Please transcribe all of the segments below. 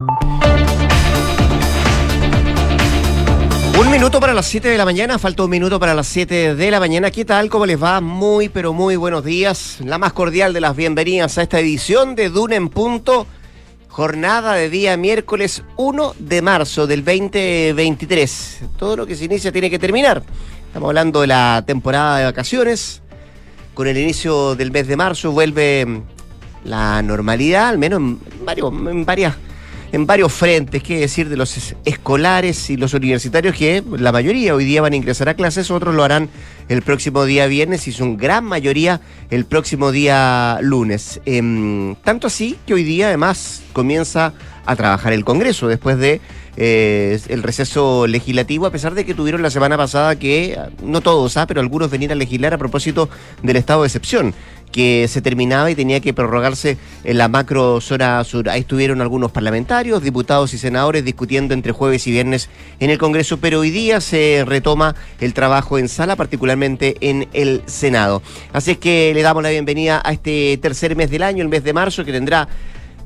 Un minuto para las 7 de la mañana, falta un minuto para las 7 de la mañana. ¿Qué tal? ¿Cómo les va? Muy, pero muy buenos días. La más cordial de las bienvenidas a esta edición de Duna en Punto. Jornada de día miércoles 1 de marzo del 2023. Todo lo que se inicia tiene que terminar. Estamos hablando de la temporada de vacaciones. Con el inicio del mes de marzo vuelve la normalidad, al menos en, varios, en varias en varios frentes, qué decir de los escolares y los universitarios que la mayoría hoy día van a ingresar a clases, otros lo harán el próximo día viernes y son gran mayoría el próximo día lunes. Eh, tanto así que hoy día además comienza a trabajar el Congreso después de eh, el receso legislativo, a pesar de que tuvieron la semana pasada que, no todos, ¿ah? pero algunos venir a legislar a propósito del estado de excepción que se terminaba y tenía que prorrogarse en la macro zona sur. Ahí estuvieron algunos parlamentarios, diputados y senadores discutiendo entre jueves y viernes en el Congreso, pero hoy día se retoma el trabajo en sala, particularmente en el Senado. Así es que le damos la bienvenida a este tercer mes del año, el mes de marzo, que tendrá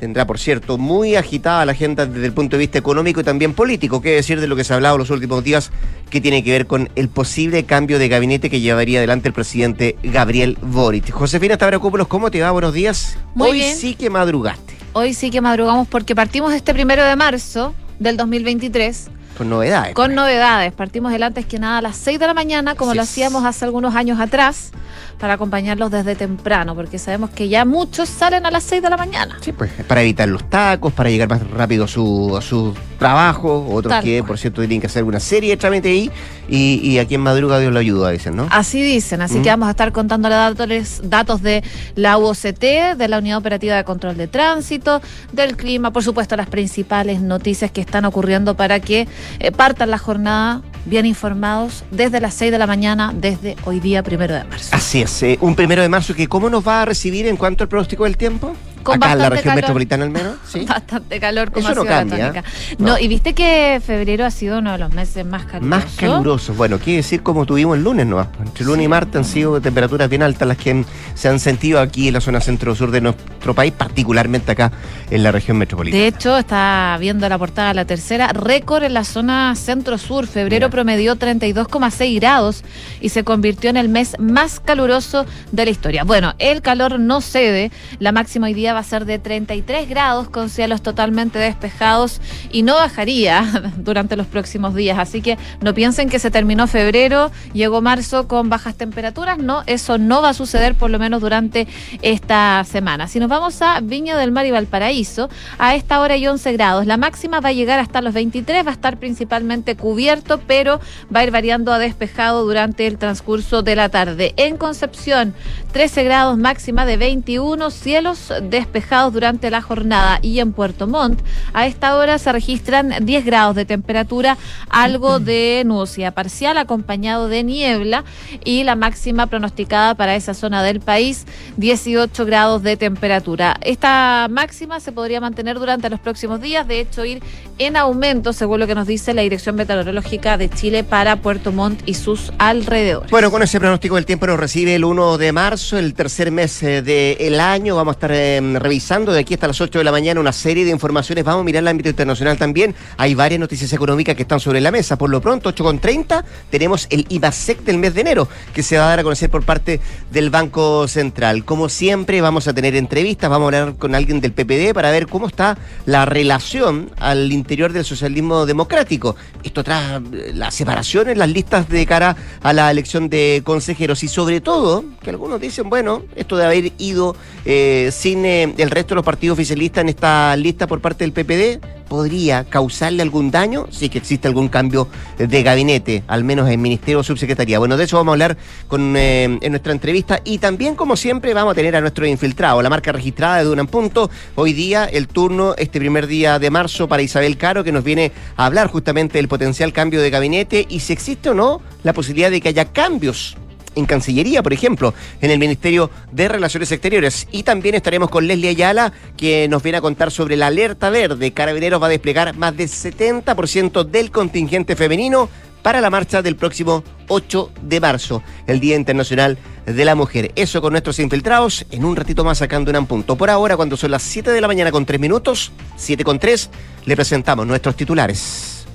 tendrá, por cierto, muy agitada la agenda desde el punto de vista económico y también político. ¿Qué decir de lo que se ha hablado los últimos días que tiene que ver con el posible cambio de gabinete que llevaría adelante el presidente Gabriel Boric? Josefina Tabrakopoulos, ¿cómo te va? Buenos días. Muy Hoy bien. sí que madrugaste. Hoy sí que madrugamos porque partimos este primero de marzo del 2023 Con novedades. con novedades. Partimos el antes que nada a las 6 de la mañana, como Así lo es. hacíamos hace algunos años atrás, para acompañarlos desde temprano, porque sabemos que ya muchos salen a las 6 de la mañana. Sí, pues para evitar los tacos, para llegar más rápido a su, a su trabajo, otros Tal que, cual. por cierto, tienen que hacer una serie de trámites ahí y, y aquí en madruga Dios lo ayuda, dicen, ¿no? Así dicen, así Mm. que vamos a estar contándole datos, datos de la UOCT, de la Unidad Operativa de Control de Tránsito, del clima, por supuesto las principales noticias que están ocurriendo para que eh, partan la jornada bien informados desde las 6 de la mañana, desde hoy día primero de marzo. Así es, eh, un primero de marzo que ¿cómo nos va a recibir en cuanto al pronóstico del tiempo? Con Acá en la región calor. metropolitana al menos, ¿sí? Bastante calor como Eso no cambia. ¿eh? No. No. y viste que febrero ha sido uno de los meses más calurosos. Más caluroso. Bueno, quiere decir como tuvimos el lunes, ¿no? Entre lunes y martes han sido temperaturas bien altas las que se han sentido aquí en la zona centro-sur de nuestro país, particularmente acá en la región metropolitana. De hecho, está viendo la portada la tercera, récord en la zona centro-sur. Febrero Mira. promedió 32,6 grados y se convirtió en el mes más caluroso de la historia. Bueno, el calor no cede. La máxima hoy día va a ser de 33 grados con cielos totalmente despejados y no bajaría durante los próximos días. Así que no piensen que se terminó febrero, llegó marzo con bajas temperaturas. No, eso no va a suceder por lo menos durante esta semana. Si nos vamos a Viña del Mar y Valparaíso, a esta hora hay 11 grados. La máxima va a llegar hasta los 23, va a estar principalmente cubierto, pero va a ir variando a despejado durante el transcurso de la tarde. En Concepción, 13 grados máxima de 21, cielos despejados durante la jornada. Y en Puerto Montt, a esta hora se registran 10 grados de temperatura, algo de nubosidad parcial acompañado de niebla y la máxima pronosticada para esa zona del país, 18 grados de temperatura. Esta máxima se podría mantener durante los próximos días, de hecho ir en aumento, según lo que nos dice la Dirección Meteorológica de Chile para Puerto Montt y sus alrededores. Bueno, con ese pronóstico del tiempo nos recibe el 1 de marzo, el tercer mes eh, del año. Vamos a estar eh, revisando de aquí hasta las 8 de la mañana una serie de informaciones. Vamos a mirar el ámbito internacional también. Hay varias noticias económicas que están sobre la mesa. Por lo pronto, 8.30, tenemos el IVASEC del mes de enero, que se va a dar a conocer por parte del Banco Central. Como siempre, vamos a tener entrevistas, vamos a hablar con alguien del PPD para ver cómo está la relación al interior del socialismo democrático. Esto tras eh, la separación en las listas de cara a la elección de consejeros y sobre todo, que algunos dicen, bueno, esto de haber ido eh, sin eh, el resto de los partidos oficialistas en esta lista por parte del PPD, podría causarle algún daño si que existe algún cambio de gabinete, al menos en Ministerio o Subsecretaría. Bueno, de eso vamos a hablar con, eh, en nuestra entrevista y también, como siempre, vamos a tener a nuestro infiltrado, la marca registrada de Dunan Punto. Hoy día, el turno, este primer día de marzo, para Isabel Caro, que nos viene a hablar justamente del potencial cambio de gabinete y si existe o no la posibilidad de que haya cambios en Cancillería, por ejemplo, en el Ministerio de Relaciones Exteriores. Y también estaremos con Leslie Ayala, que nos viene a contar sobre la alerta verde. Carabineros va a desplegar más del 70% del contingente femenino para la marcha del próximo 8 de marzo, el Día Internacional de la Mujer. Eso con nuestros infiltrados, en un ratito más sacando un punto. Por ahora, cuando son las 7 de la mañana con 3 minutos, 7 con 3, le presentamos nuestros titulares.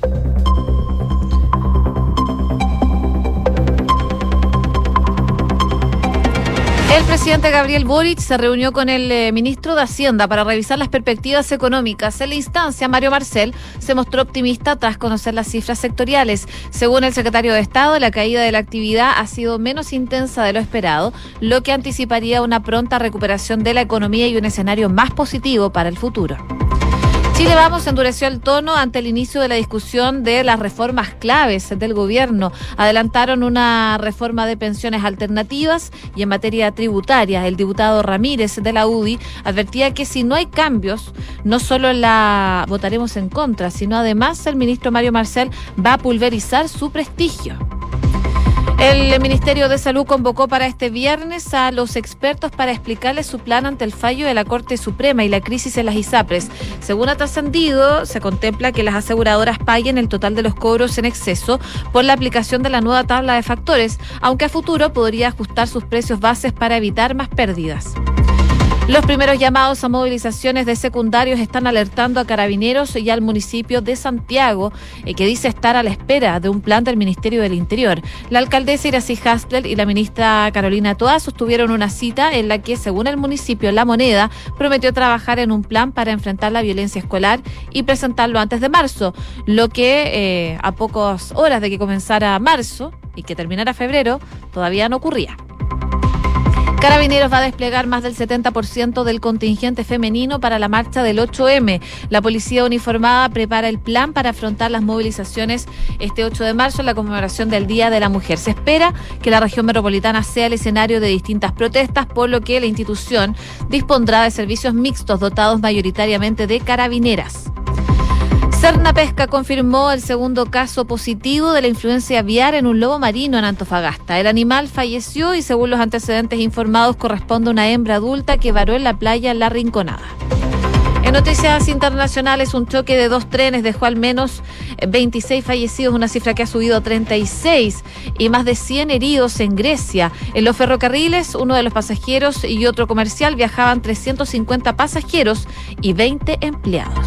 El presidente Gabriel Boric se reunió con el eh, ministro de Hacienda para revisar las perspectivas económicas. En la instancia, Mario Marcel se mostró optimista tras conocer las cifras sectoriales. Según el secretario de Estado, la caída de la actividad ha sido menos intensa de lo esperado, lo que anticiparía una pronta recuperación de la economía y un escenario más positivo para el futuro. Chile Vamos endureció el tono ante el inicio de la discusión de las reformas claves del gobierno. Adelantaron una reforma de pensiones alternativas y en materia tributaria. El diputado Ramírez de la UDI advertía que si no hay cambios, no solo la votaremos en contra, sino además el ministro Mario Marcel va a pulverizar su prestigio. El Ministerio de Salud convocó para este viernes a los expertos para explicarles su plan ante el fallo de la Corte Suprema y la crisis en las ISAPRES. Según ha trascendido, se contempla que las aseguradoras paguen el total de los cobros en exceso por la aplicación de la nueva tabla de factores, aunque a futuro podría ajustar sus precios bases para evitar más pérdidas. Los primeros llamados a movilizaciones de secundarios están alertando a carabineros y al municipio de Santiago, eh, que dice estar a la espera de un plan del Ministerio del Interior. La alcaldesa Iracy Hasler y la ministra Carolina Toa sostuvieron una cita en la que, según el municipio La Moneda, prometió trabajar en un plan para enfrentar la violencia escolar y presentarlo antes de marzo, lo que eh, a pocas horas de que comenzara marzo y que terminara febrero todavía no ocurría. Carabineros va a desplegar más del 70% del contingente femenino para la marcha del 8M. La policía uniformada prepara el plan para afrontar las movilizaciones este 8 de marzo en la conmemoración del Día de la Mujer. Se espera que la región metropolitana sea el escenario de distintas protestas, por lo que la institución dispondrá de servicios mixtos dotados mayoritariamente de carabineras. Cerna Pesca confirmó el segundo caso positivo de la influencia aviar en un lobo marino en Antofagasta. El animal falleció y según los antecedentes informados corresponde a una hembra adulta que varó en la playa La Rinconada. En noticias internacionales, un choque de dos trenes dejó al menos 26 fallecidos, una cifra que ha subido a 36 y más de 100 heridos en Grecia. En los ferrocarriles, uno de los pasajeros y otro comercial viajaban 350 pasajeros y 20 empleados.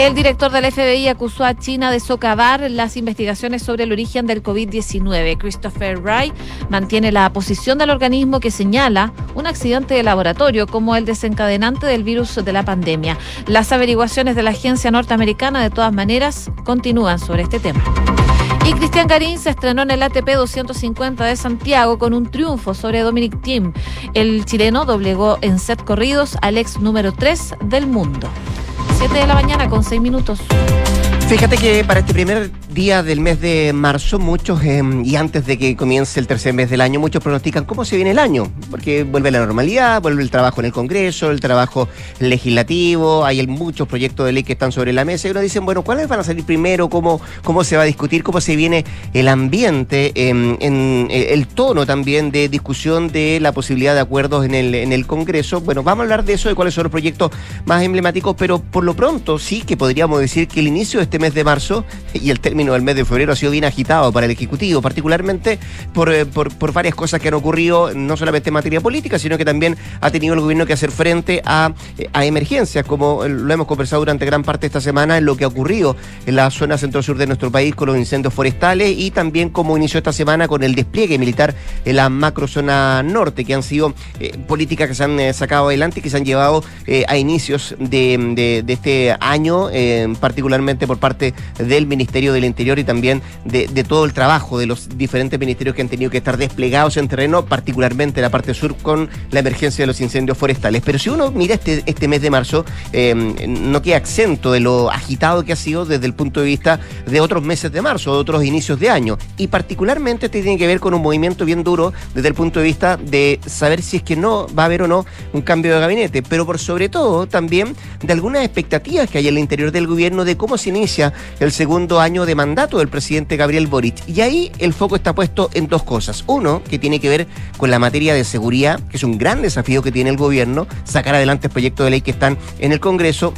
El director del FBI acusó a China de socavar las investigaciones sobre el origen del COVID-19. Christopher Wright mantiene la posición del organismo que señala un accidente de laboratorio como el desencadenante del virus de la pandemia. Las averiguaciones de la agencia norteamericana, de todas maneras, continúan sobre este tema. Y Cristian Garín se estrenó en el ATP 250 de Santiago con un triunfo sobre Dominic Thiem. El chileno doblegó en set corridos al ex número 3 del mundo. 7 de la mañana con 6 minutos. Fíjate que para este primer día del mes de marzo, muchos, em, y antes de que comience el tercer mes del año, muchos pronostican cómo se viene el año, porque vuelve la normalidad, vuelve el trabajo en el Congreso, el trabajo legislativo, hay muchos proyectos de ley que están sobre la mesa y uno dicen, bueno, ¿cuáles van a salir primero? ¿Cómo, cómo se va a discutir? ¿Cómo se viene el ambiente, em, en, eh, el tono también de discusión de la posibilidad de acuerdos en el, en el Congreso? Bueno, vamos a hablar de eso, de cuáles son los proyectos más emblemáticos, pero por lo pronto sí que podríamos decir que el inicio de este mes de marzo y el término del mes de febrero ha sido bien agitado para el Ejecutivo, particularmente eh, por, por, varias cosas que han ocurrido, no solamente en materia política, sino que también ha tenido el gobierno que hacer frente a, eh, a emergencias, como lo hemos conversado durante gran parte de esta semana en lo que ha ocurrido en la zona centro-sur de nuestro país con los incendios forestales y también como inició esta semana con el despliegue militar en la macrozona norte, que han sido eh, políticas que se han sacado adelante y que se han llevado a inicios de, de este año, particularmente por parte del Ministerio del Interior y también de, todo el trabajo de los diferentes ministerios que han tenido que estar desplegados en terreno, particularmente en la parte sur con la emergencia de los incendios forestales. Pero si uno mira este, este mes de marzo, eh, no queda exento de lo agitado que ha sido desde el punto de vista de otros meses de marzo, de otros inicios de año. Y particularmente este tiene que ver con un movimiento bien duro desde el punto de vista de saber si es que no va a haber o no un cambio de gabinete, pero por sobre todo también de algunas expectativas que hay en el interior del gobierno de cómo se inicia el segundo año de mandato del presidente Gabriel Boric. Y ahí el foco está puesto en dos cosas. Uno, que tiene que ver con la materia de seguridad, que es un gran desafío que tiene el gobierno, sacar adelante el proyecto de ley que están en el Congreso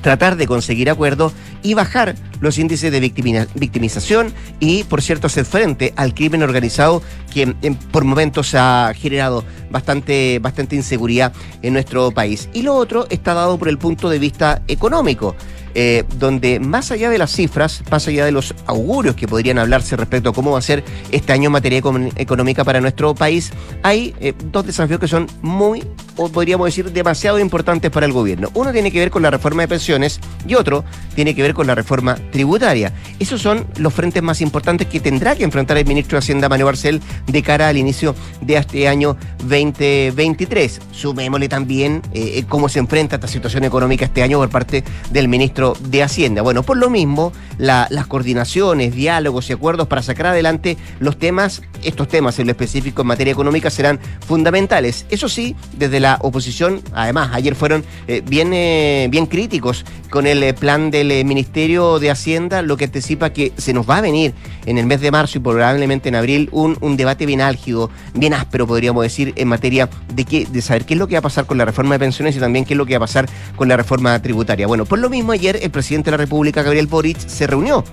tratar de conseguir acuerdos y bajar los índices de victimización y, por cierto, hacer frente al crimen organizado que por momentos ha generado bastante, bastante inseguridad en nuestro país. Y lo otro está dado por el punto de vista económico. Eh, donde más allá de las cifras, más allá de los augurios que podrían hablarse respecto a cómo va a ser este año en materia económica para nuestro país, hay eh, dos desafíos que son muy, o podríamos decir, demasiado importantes para el gobierno. Uno tiene que ver con la reforma de pensiones y otro tiene que ver con la reforma tributaria. Esos son los frentes más importantes que tendrá que enfrentar el ministro de Hacienda, Manuel Barcel, de cara al inicio de este año 2023. Sumémosle también eh, cómo se enfrenta esta situación económica este año por parte del ministro de Hacienda. Bueno, por lo mismo, las coordinaciones, diálogos y acuerdos para sacar adelante los temas, estos temas en lo específico en materia económica serán fundamentales. Eso sí, desde la oposición, además, ayer fueron eh, bien, eh, bien críticos con el eh, plan del Ministerio de Hacienda, lo que anticipa que se nos va a venir en el mes de marzo y probablemente en abril un, un debate bien álgido, bien áspero, podríamos decir, en materia de, que, de saber qué es lo que va a pasar con la reforma de pensiones y también qué es lo que va a pasar con la reforma tributaria. Bueno, por lo mismo ayer el presidente de la República, Gabriel Boric, se reunió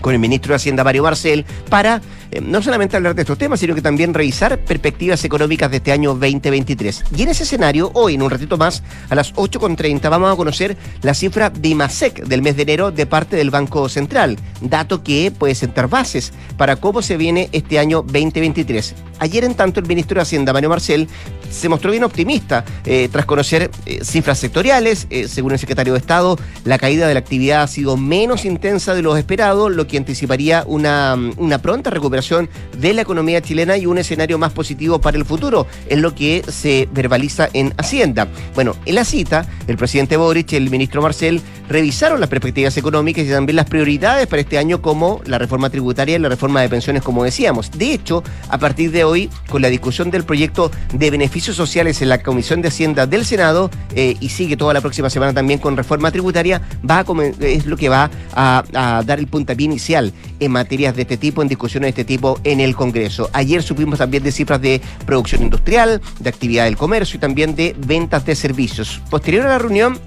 con el ministro de Hacienda, Mario Marcel, para eh, no solamente hablar de estos temas, sino que también revisar perspectivas económicas de este año 2023. Y en ese escenario, hoy, en un ratito más, a las 8.30, vamos a conocer la cifra de IMASEC del mes de enero de parte del Banco Central, dato que puede sentar bases para cómo se viene este año 2023. Ayer, en tanto, el ministro de Hacienda, Mario Marcel, se mostró bien optimista eh, tras conocer eh, cifras sectoriales. según el secretario de Estado, la caída de la actividad ha sido menos intensa de lo esperado, lo que anticiparía una, una pronta recuperación de la economía chilena y un escenario más positivo para el futuro, es lo que se verbaliza en Hacienda. Bueno, en la cita, el presidente Boric y el ministro Marcel revisaron las perspectivas económicas y también las prioridades para este año como la reforma tributaria y la reforma de pensiones, como decíamos. De hecho, a partir de hoy, con la discusión del proyecto de beneficios sociales en la Comisión de Hacienda del Senado eh, y sigue toda la próxima semana también con reforma tributaria, va es lo que va a, a dar el puntapié en materias de este tipo, en discusiones de este tipo en el Congreso. Ayer supimos también de cifras de producción industrial, de actividad del comercio y también de ventas de servicios. Posterior a la reunión,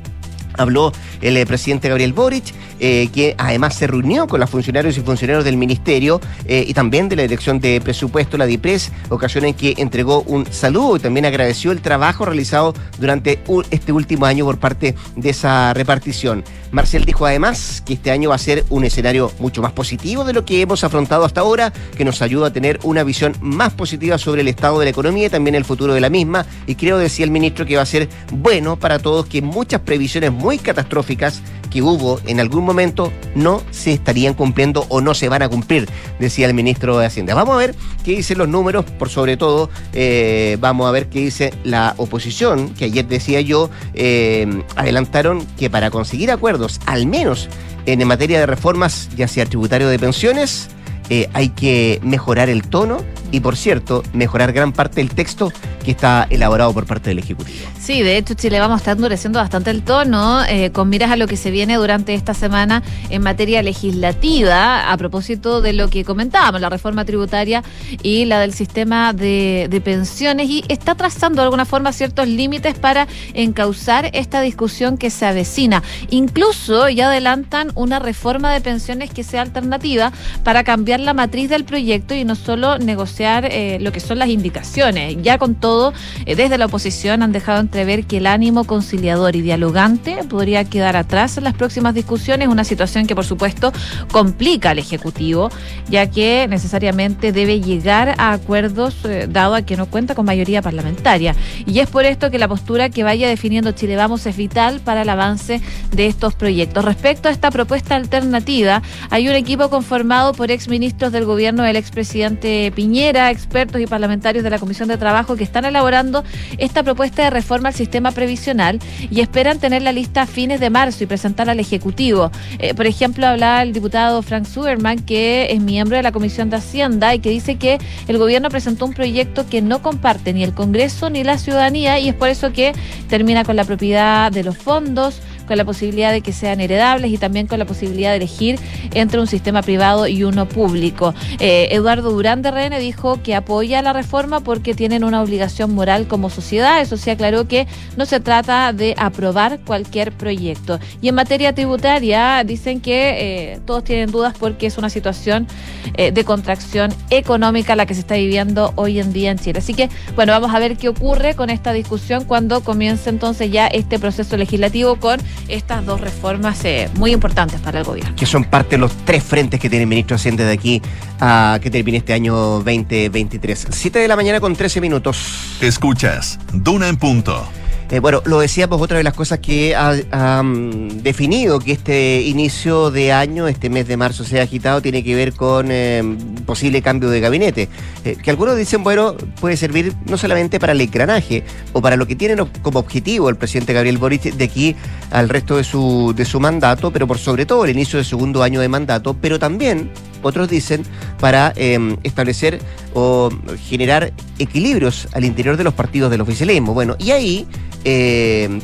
habló el eh, presidente Gabriel Boric, eh, que además se reunió con los funcionarios y funcionarios del ministerio eh, y también de la Dirección de Presupuesto, la DIPRES, ocasión en que entregó un saludo y también agradeció el trabajo realizado durante este último año por parte de esa repartición. Marcel dijo además que este año va a ser un escenario mucho más positivo de lo que hemos afrontado hasta ahora, que nos ayuda a tener una visión más positiva sobre el estado de la economía y también el futuro de la misma. Y creo, decía el ministro, que va a ser bueno para todos que muchas previsiones muy catastróficas que hubo en algún momento no se estarían cumpliendo o no se van a cumplir, decía el ministro de Hacienda. Vamos a ver qué dicen los números, por sobre todo eh, vamos a ver qué dice la oposición, que ayer decía yo, eh, adelantaron que para conseguir acuerdos, al menos en materia de reformas, ya sea tributario de pensiones, eh, hay que mejorar el tono y, por cierto, mejorar gran parte del texto que está elaborado por parte del Ejecutivo. Sí, de hecho, Chile vamos a estar endureciendo bastante el tono eh, con miras a lo que se viene durante esta semana en materia legislativa, a propósito de lo que comentábamos, la reforma tributaria y la del sistema de, pensiones, y está trazando de alguna forma ciertos límites para encauzar esta discusión que se avecina. Incluso ya adelantan una reforma de pensiones que sea alternativa para cambiar la matriz del proyecto y no solo negociar eh, lo que son las indicaciones. Ya con todo, eh, desde la oposición han dejado entrever que el ánimo conciliador y dialogante podría quedar atrás en las próximas discusiones, una situación que por supuesto complica al Ejecutivo, ya que necesariamente debe llegar a acuerdos eh, dado a que no cuenta con mayoría parlamentaria. Y es por esto que la postura que vaya definiendo Chile Vamos es vital para el avance de estos proyectos. Respecto a esta propuesta alternativa, hay un equipo conformado por ex ministros del gobierno del expresidente Piñera, expertos y parlamentarios de la Comisión de Trabajo que están elaborando esta propuesta de reforma al sistema previsional y esperan tener la lista a fines de marzo y presentarla al Ejecutivo. Eh, por ejemplo, hablaba el diputado Frank Zuberman, que es miembro de la Comisión de Hacienda y que dice que el gobierno presentó un proyecto que no comparte ni el Congreso ni la ciudadanía y es por eso que termina con la propiedad de los fondos con la posibilidad de que sean heredables y también con la posibilidad de elegir entre un sistema privado y uno público. Eh, Eduardo Durán de RN dijo que apoya la reforma porque tienen una obligación moral como sociedad. Eso sí aclaró que no se trata de aprobar cualquier proyecto. Y en materia tributaria dicen que eh, todos tienen dudas porque es una situación eh, de contracción económica la que se está viviendo hoy en día en Chile. Así que, bueno, vamos a ver qué ocurre con esta discusión cuando comience entonces ya este proceso legislativo con estas dos reformas eh, muy importantes para el gobierno. Que son parte de los tres frentes que tiene el ministro Hacienda de aquí a que termine este año 2023. 7 de la mañana con 13 minutos. Escuchas, Duna en punto. Eh, bueno, lo decíamos, otra de las cosas que ha, mm, definido que este inicio de año, este mes de marzo sea agitado, tiene que ver con eh, posible cambio de gabinete. Eh, que algunos dicen, bueno, puede servir no solamente para el engranaje o para lo que tiene como objetivo el presidente Gabriel Boric de aquí al resto de su, de su mandato, pero por sobre todo el inicio del segundo año de mandato, pero también otros dicen, para establecer o generar equilibrios al interior de los partidos del oficialismo. Bueno, y ahí eh,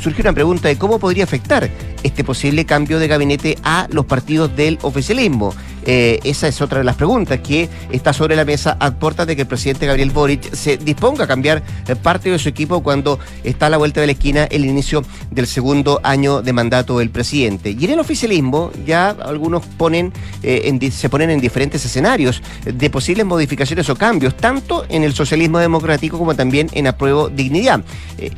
surge una pregunta de cómo podría afectar este posible cambio de gabinete a los partidos del oficialismo. Eh, esa es otra de las preguntas que está sobre la mesa a de que el presidente Gabriel Boric se disponga a cambiar eh, parte de su equipo cuando está a la vuelta de la esquina el inicio del segundo año de mandato del presidente. Y en el oficialismo ya algunos ponen, eh, se ponen en diferentes escenarios de posibles modificaciones o cambios, tanto en el socialismo democrático como también en apruebo dignidad.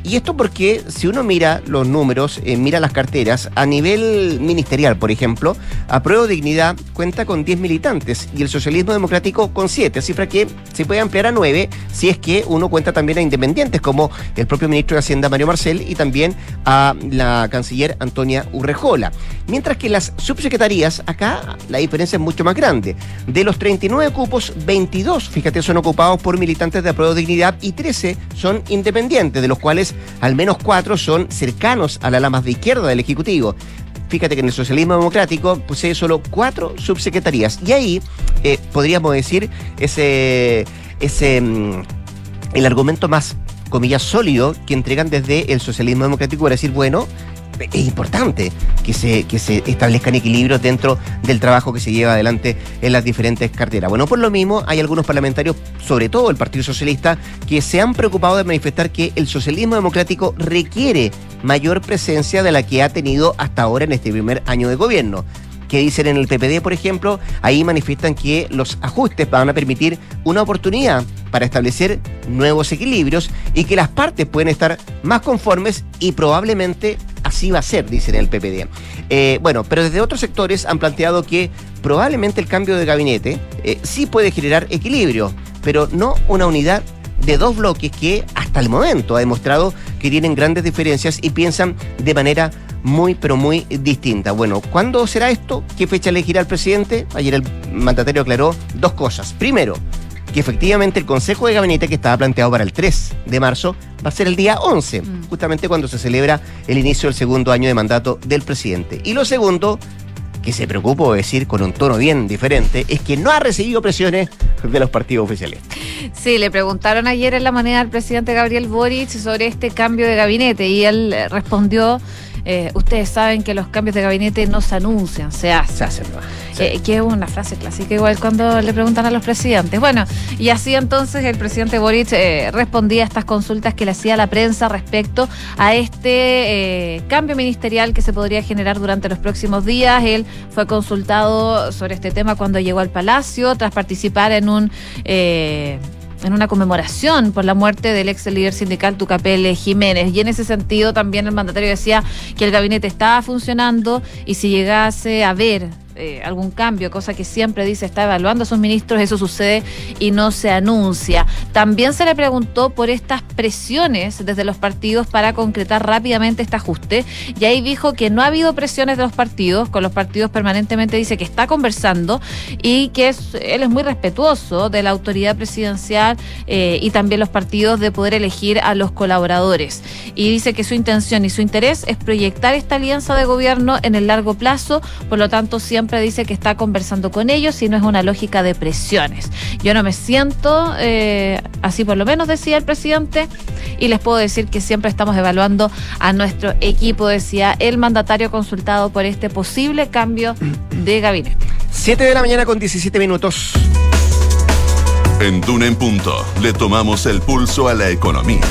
y esto porque si uno mira los números, mira las carteras, a nivel ministerial, por ejemplo, apruebo dignidad cuenta con 10 militantes y el socialismo democrático con 7, cifra que se puede ampliar a 9 si es que uno cuenta también a independientes como el propio ministro de Hacienda Mario Marcel y también a la canciller Antonia Urrejola. Mientras que las subsecretarías, acá la diferencia es mucho más grande. De los 39 cupos, 22, fíjate, son ocupados por militantes de Apruebo Dignidad y 13 son independientes, de los cuales al menos 4 son cercanos a la ala más de izquierda del Ejecutivo. Fíjate que en el socialismo democrático posee solo cuatro subsecretarías. Y ahí eh, podríamos decir ese, ese mm, el argumento más comillas sólido que entregan desde el socialismo democrático para decir, bueno, es importante que se, que se establezcan equilibrios dentro del trabajo que se lleva adelante en las diferentes carteras. Bueno, por lo mismo, hay algunos parlamentarios, sobre todo el Partido Socialista, que se han preocupado de manifestar que el socialismo democrático requiere mayor presencia de la que ha tenido hasta ahora en este primer año de gobierno que dicen en el PPD, por ejemplo, ahí manifiestan que los ajustes van a permitir una oportunidad para establecer nuevos equilibrios y que las partes pueden estar más conformes y probablemente así va a ser, dicen el PPD. Eh, bueno, pero desde otros sectores han planteado que probablemente el cambio de gabinete eh, sí puede generar equilibrio, pero no una unidad de dos bloques que hasta el momento ha demostrado que tienen grandes diferencias y piensan de manera muy, pero muy distinta. Bueno, ¿cuándo será esto? ¿Qué fecha elegirá el presidente? Ayer el mandatario aclaró dos cosas. Primero, que efectivamente el Consejo de Gabinete que estaba planteado para el 3 de marzo va a ser el día 11, mm. justamente cuando se celebra el inicio del segundo año de mandato del presidente. Y lo segundo, que se preocupó decir con un tono bien diferente, es que no ha recibido presiones de los partidos oficiales. Sí, le preguntaron ayer en la moneda al presidente Gabriel Boric sobre este cambio de gabinete y él respondió eh, ustedes saben que los cambios de gabinete no se anuncian, se hacen. Se hacen, eh, que es una frase clásica igual cuando le preguntan a los presidentes. Bueno, y así entonces el presidente Boric eh, respondía a estas consultas que le hacía la prensa respecto a este cambio ministerial que se podría generar durante los próximos días. Él fue consultado sobre este tema cuando llegó al Palacio tras participar en un en una conmemoración por la muerte del ex líder sindical Tucapel Jiménez. Y en ese sentido también el mandatario decía que el gabinete estaba funcionando y si llegase a ver eh, algún cambio, cosa que siempre dice está evaluando a sus ministros, eso sucede y no se anuncia. También se le preguntó por estas presiones desde los partidos para concretar rápidamente este ajuste y ahí dijo que no ha habido presiones de los partidos, con los partidos permanentemente dice que está conversando y que él es muy respetuoso de la autoridad presidencial eh, y también los partidos de poder elegir a los colaboradores. Y dice que su intención y su interés es proyectar esta alianza de gobierno en el largo plazo, por lo tanto siempre siempre dice que está conversando con ellos y no es una lógica de presiones. Yo no me siento, eh, así por lo menos decía el presidente, y les puedo decir que siempre estamos evaluando a nuestro equipo, decía el mandatario consultado por este posible cambio de gabinete. 7 de la mañana con 17 minutos. En Duna en Punto le tomamos el pulso a la economía.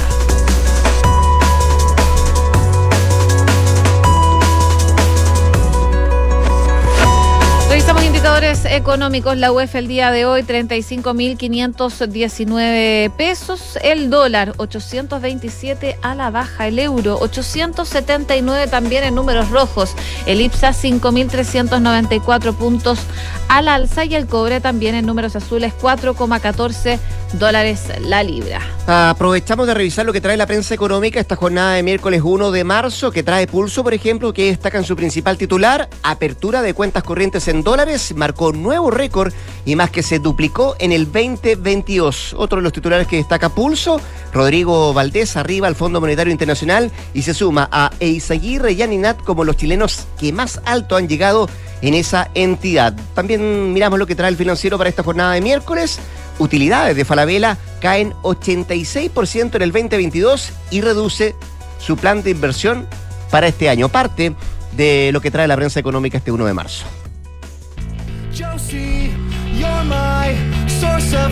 Económicos. La UEF el día de hoy, 35.519 pesos. El dólar, 827 a la baja. El euro, 879 también en números rojos. El IPSA, 5.394 puntos al alza. Y el cobre también en números azules, 4,14 dólares la libra. Aprovechamos de revisar lo que trae la prensa económica esta jornada de miércoles 1 de marzo, que trae Pulso, por ejemplo, que destaca en su principal titular, apertura de cuentas corrientes en dólares, marcó nuevo récord y más que se duplicó en el 2022. Otro de los titulares que destaca Pulso, Rodrigo Valdés arriba al Fondo Monetario Internacional y se suma a Eizaguirre y Aninat como los chilenos que más alto han llegado en esa entidad. También miramos lo que trae el financiero para esta jornada de miércoles utilidades de Falabella caen 86% en el 2022 y reduce su plan de inversión para este año. Parte de lo que trae la prensa económica este 1 de marzo.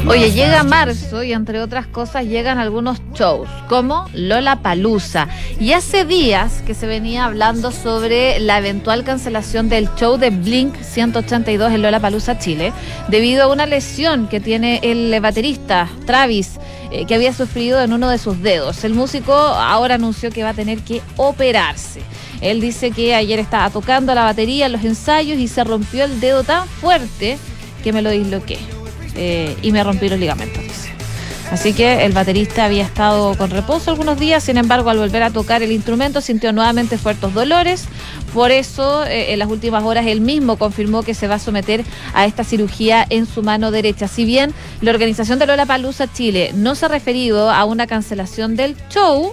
Oye, llega marzo y entre otras cosas llegan algunos shows, como Lola Palusa. Y hace días que se venía hablando sobre la eventual cancelación del show de Blink 182 en Lola Palusa, Chile, debido a una lesión que tiene el baterista Travis. Eh, que había sufrido en uno de sus dedos. El músico ahora anunció que va a tener que operarse. Él dice que ayer estaba tocando la batería en los ensayos y se rompió el dedo tan fuerte que me lo disloqué eh, y me rompí los ligamentos. Así que el baterista había estado con reposo algunos días, sin embargo, al volver a tocar el instrumento sintió nuevamente fuertes dolores. Por eso, eh, en las últimas horas, él mismo confirmó que se va a someter a esta cirugía en su mano derecha. Si bien la organización de Lola Palusa Chile no se ha referido a una cancelación del show,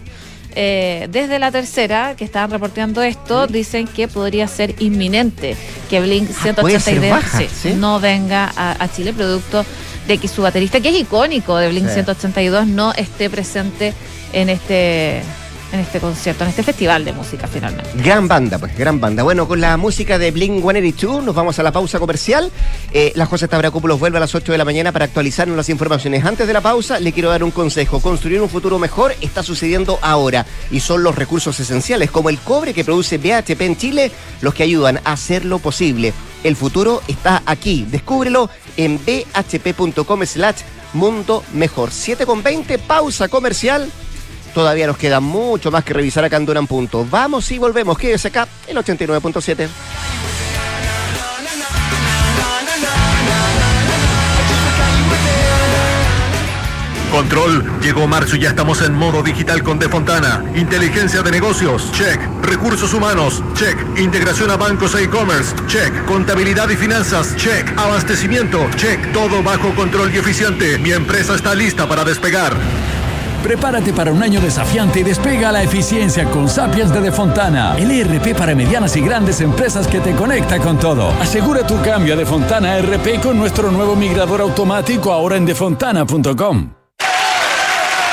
eh, desde la tercera, que estaban reporteando esto, dicen que podría ser inminente que Blink 182 ah, no venga a, Chile, producto de que su baterista, que es icónico de Blink 182, no esté presente en este en este concierto, en este festival de música finalmente. Gran banda, pues, gran banda. Bueno, con la música de Blink 182 nos vamos a la pausa comercial. Eh, la José Tabracúpulos vuelve a las 8 de la mañana para actualizarnos las informaciones. Antes de la pausa, le quiero dar un consejo. Construir un futuro mejor está sucediendo ahora y son los recursos esenciales como el cobre que produce BHP en Chile los que ayudan a hacerlo posible. El futuro está aquí. Descúbrelo en bhp.com slash mundo mejor. 7 con 20, pausa comercial. Todavía nos queda mucho más que revisar acá en Duran. Vamos y volvemos. Quédese acá en 89.7. Control, llegó marzo y ya estamos en modo digital con Defontana. Inteligencia de negocios, check. Recursos humanos, check. Integración a bancos e e-commerce, check. Contabilidad y finanzas, check. Abastecimiento, check. Todo bajo control y eficiente. Mi empresa está lista para despegar. Prepárate para un año desafiante y despega la eficiencia con Sapiens de Defontana, el ERP para medianas y grandes empresas que te conecta con todo. Asegura tu cambio a Defontana RP con nuestro nuevo migrador automático ahora en defontana.com.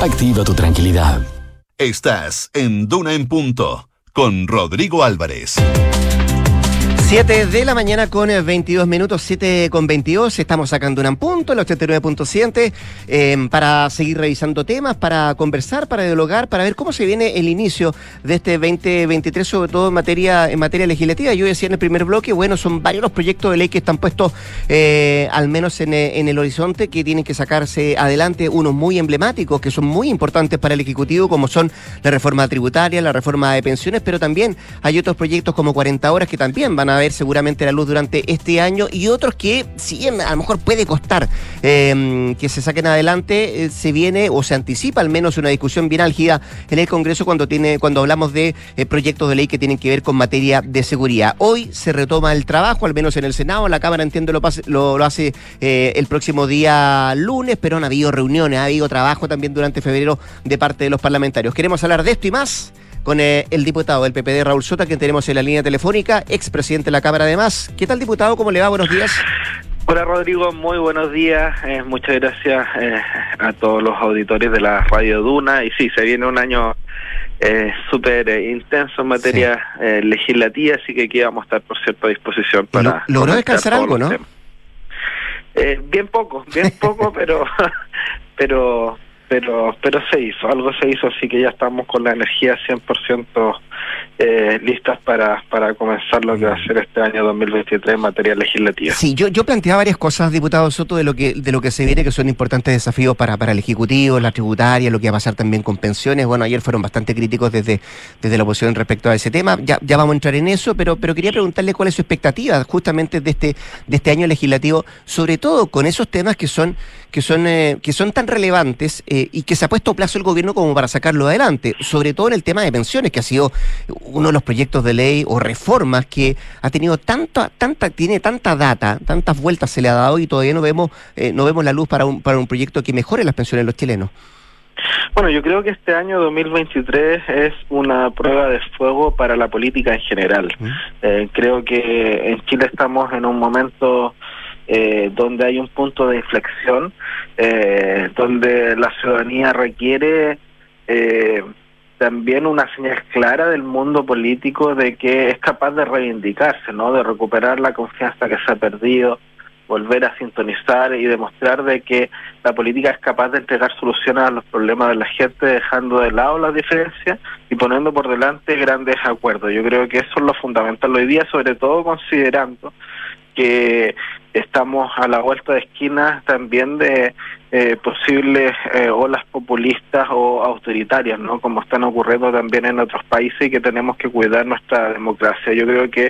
Activa tu tranquilidad. Estás en Duna en Punto con Rodrigo Álvarez. 7 de la mañana con 22 eh, minutos, 7 con 22. Estamos sacando un punto, el 89.7, eh, para seguir revisando temas, para conversar, para dialogar, para ver cómo se viene el inicio de este 2023, sobre todo en materia, en materia legislativa. Yo decía en el primer bloque, bueno, son varios los proyectos de ley que están puestos, eh, al menos en, en, el horizonte, que tienen que sacarse adelante, unos muy emblemáticos, que son muy importantes para el Ejecutivo, como son la reforma tributaria, la reforma de pensiones, pero también hay otros proyectos como 40 horas que también van a ver seguramente la luz durante este año y otros que, si bien a lo mejor puede costar em, que se saquen adelante, eh, se viene o se anticipa al menos una discusión bien álgida en el Congreso cuando, tiene, cuando hablamos de eh, proyectos de ley que tienen que ver con materia de seguridad. Hoy se retoma el trabajo, al menos en el Senado, la Cámara entiendo lo, lo, lo hace eh, el próximo día lunes, pero han habido reuniones, ha habido trabajo también durante febrero de parte de los parlamentarios. Queremos hablar de esto y más con eh, el diputado del PPD, Raúl Sota, que tenemos en la línea telefónica, expresidente de la Cámara además. ¿Qué tal, diputado? ¿Cómo le va? Buenos días. Hola Rodrigo, muy buenos días. Eh, muchas gracias eh, a todos los auditores de la Radio Duna. Y sí, se viene un año eh, súper intenso en materia legislativa, así que aquí vamos a estar, por cierto, a disposición para... ¿Logró descansar algo, no? bien poco, bien poco, pero pero pero pero se hizo, algo se hizo, así que ya estamos con la energía 100% eh, listas para, para comenzar lo que va a ser este año 2023 en materia legislativa. Sí, yo, yo planteaba varias cosas, diputado Soto, de lo que de lo que se viene, que son importantes desafíos para, para el Ejecutivo, la tributaria, lo que va a pasar también con pensiones. Bueno, ayer fueron bastante críticos desde, desde la oposición respecto a ese tema. Ya, ya vamos a entrar en eso, pero, pero quería preguntarle cuál es su expectativa justamente de este, de este año legislativo, sobre todo con esos temas que son, que son, eh, que son tan relevantes eh, y que se ha puesto plazo el gobierno como para sacarlo adelante, sobre todo en el tema de pensiones, que ha sido uno de los proyectos de ley o reformas que ha tenido tanta, tanta, tiene tanta data, tantas vueltas se le ha dado y todavía no vemos, eh, no vemos la luz para un, para un proyecto que mejore las pensiones de los chilenos. Bueno, yo creo que este año 2023 es una prueba de fuego para la política en general. Eh, creo que en Chile estamos en un momento eh, donde hay un punto de inflexión, eh, donde la ciudadanía requiere eh, también una señal clara del mundo político de que es capaz de reivindicarse, ¿no? De recuperar la confianza que se ha perdido, volver a sintonizar y demostrar de que la política es capaz de entregar soluciones a los problemas de la gente, dejando de lado las diferencias y poniendo por delante grandes acuerdos. Yo creo que eso es lo fundamental hoy día, sobre todo considerando que estamos a la vuelta de esquina también de eh, posibles eh, olas populistas o autoritarias, ¿no? Como están ocurriendo también en otros países y que tenemos que cuidar nuestra democracia. Yo creo que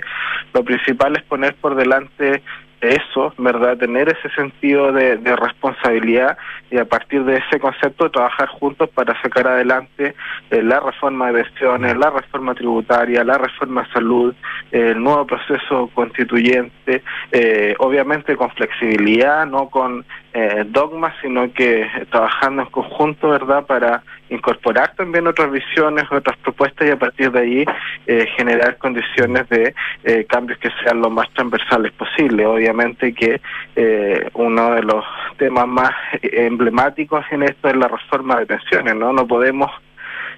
lo principal es poner por delante eso, ¿verdad? Tener ese sentido de, responsabilidad y a partir de ese concepto trabajar juntos para sacar adelante eh, la reforma de pensiones, la reforma tributaria, la reforma de salud, el nuevo proceso constituyente, eh, obviamente con flexibilidad, no con eh, dogmas, sino que trabajando en conjunto, ¿verdad? Para incorporar también otras visiones, otras propuestas y a partir de ahí eh, generar condiciones de eh, cambios que sean lo más transversales posible. Obviamente que eh, uno de los temas más emblemáticos en esto es la reforma de pensiones, ¿no? No podemos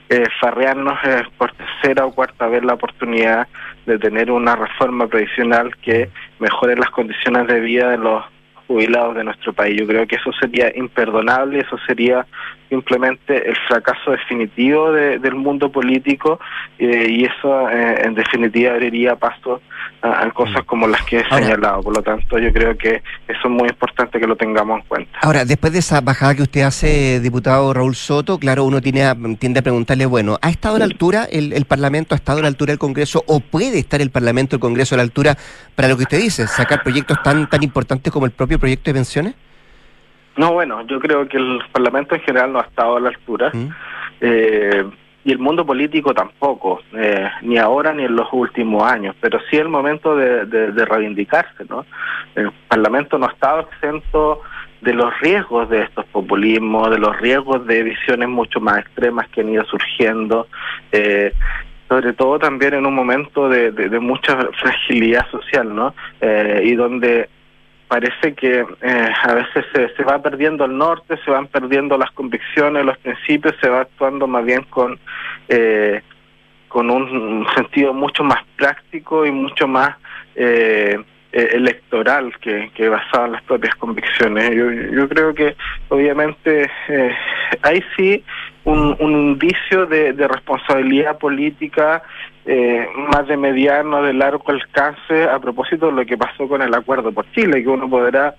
eh, farrearnos por tercera o cuarta vez la oportunidad de tener una reforma previsional que mejore las condiciones de vida de los jubilados de nuestro país. Yo creo que eso sería imperdonable, eso sería simplemente el fracaso definitivo del mundo político eh, y eso eh, en definitiva abriría paso a, cosas mm. como las que he señalado. Por lo tanto, yo creo que eso es muy importante que lo tengamos en cuenta. Ahora, después de esa bajada que usted hace, diputado Raúl Soto, claro, uno tiene tiende a preguntarle, bueno, ¿ha estado a la altura el, el Parlamento, ha estado a la altura el Congreso o puede estar el Parlamento, el Congreso a la altura para lo que usted dice, sacar proyectos tan, tan importantes como el propio proyecto de pensiones? No, bueno, yo creo que el Parlamento en general no ha estado a la altura. Mm. Eh, y el mundo político tampoco, eh, ni ahora ni en los últimos años, pero sí el momento de, de, reivindicarse, ¿no? El Parlamento no ha estado exento de los riesgos de estos populismos, de los riesgos de visiones mucho más extremas que han ido surgiendo, eh, sobre todo también en un momento de, de, mucha fragilidad social, ¿no? Eh, y donde parece que eh, a veces se, va perdiendo el norte, se van perdiendo las convicciones, los principios, se va actuando más bien con eh, con un sentido mucho más práctico y mucho más eh, eh, electoral que, que basado en las propias convicciones. Yo, yo creo que obviamente eh, hay sí un, indicio de responsabilidad política eh, más de mediano, de largo alcance a propósito de lo que pasó con el acuerdo por Chile, que uno podrá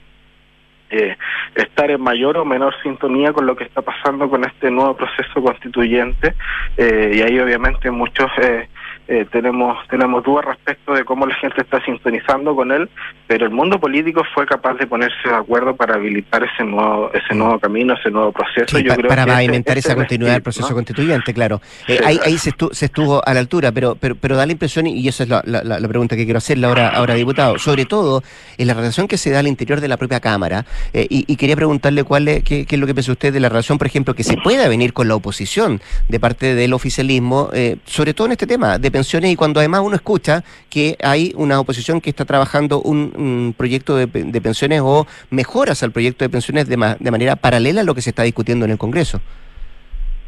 eh, estar en mayor o menor sintonía con lo que está pasando con este nuevo proceso constituyente eh, y ahí obviamente muchos eh, eh, tenemos tenemos dudas respecto de cómo la gente está sintonizando con él, pero el mundo político fue capaz de ponerse de acuerdo para habilitar ese nuevo ese nuevo camino, ese nuevo proceso. Sí, Yo pa- creo para que pavimentar esa continuidad del proceso ¿no? constituyente, claro. Eh, Sí, ahí claro. ahí se, estu- se estuvo a la altura, pero, pero, pero da la impresión, y esa es la, la- la- la pregunta que quiero hacerle ahora, ahora diputado, sobre todo en la relación que se da al interior de la propia Cámara, eh, y, y quería preguntarle cuál es, qué, qué es lo que piensa usted de la relación, por ejemplo, que se pueda venir con la oposición de parte del oficialismo, eh, sobre todo en este tema de pensiones, y cuando además uno escucha que hay una oposición que está trabajando un, un proyecto de, de pensiones o mejoras al proyecto de pensiones de, ma- de manera paralela a lo que se está discutiendo en el Congreso.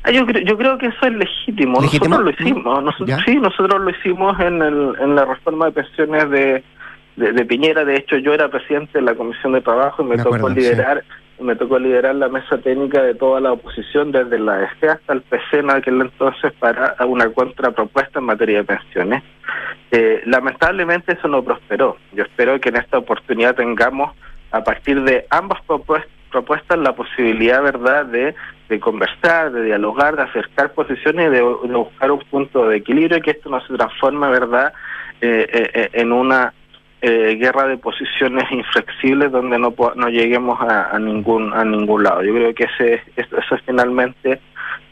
Ah, Yo creo, yo creo que eso es legítimo. ¿Legítimo? Nosotros lo hicimos. Nosotros, ¿Ya? sí, nosotros lo hicimos en, el, en la reforma de pensiones de, de, de Piñera. De hecho, yo era presidente de la Comisión de Trabajo y me, Me tocó acuerdo, liderar me tocó liderar la mesa técnica de toda la oposición, desde la EFE hasta el PC en aquel entonces, para una contrapropuesta en materia de pensiones. Eh, lamentablemente eso no prosperó. Yo espero que en esta oportunidad tengamos, a partir de ambas propuestas, propuestas la posibilidad, ¿verdad?, de, de conversar, de dialogar, de acercar posiciones y de, de buscar un punto de equilibrio y que esto no se transforme, ¿verdad?, eh, eh, eh, en una eh, guerra de posiciones inflexibles donde no no lleguemos a, a ningún a ningún lado. Yo creo que ese eso es finalmente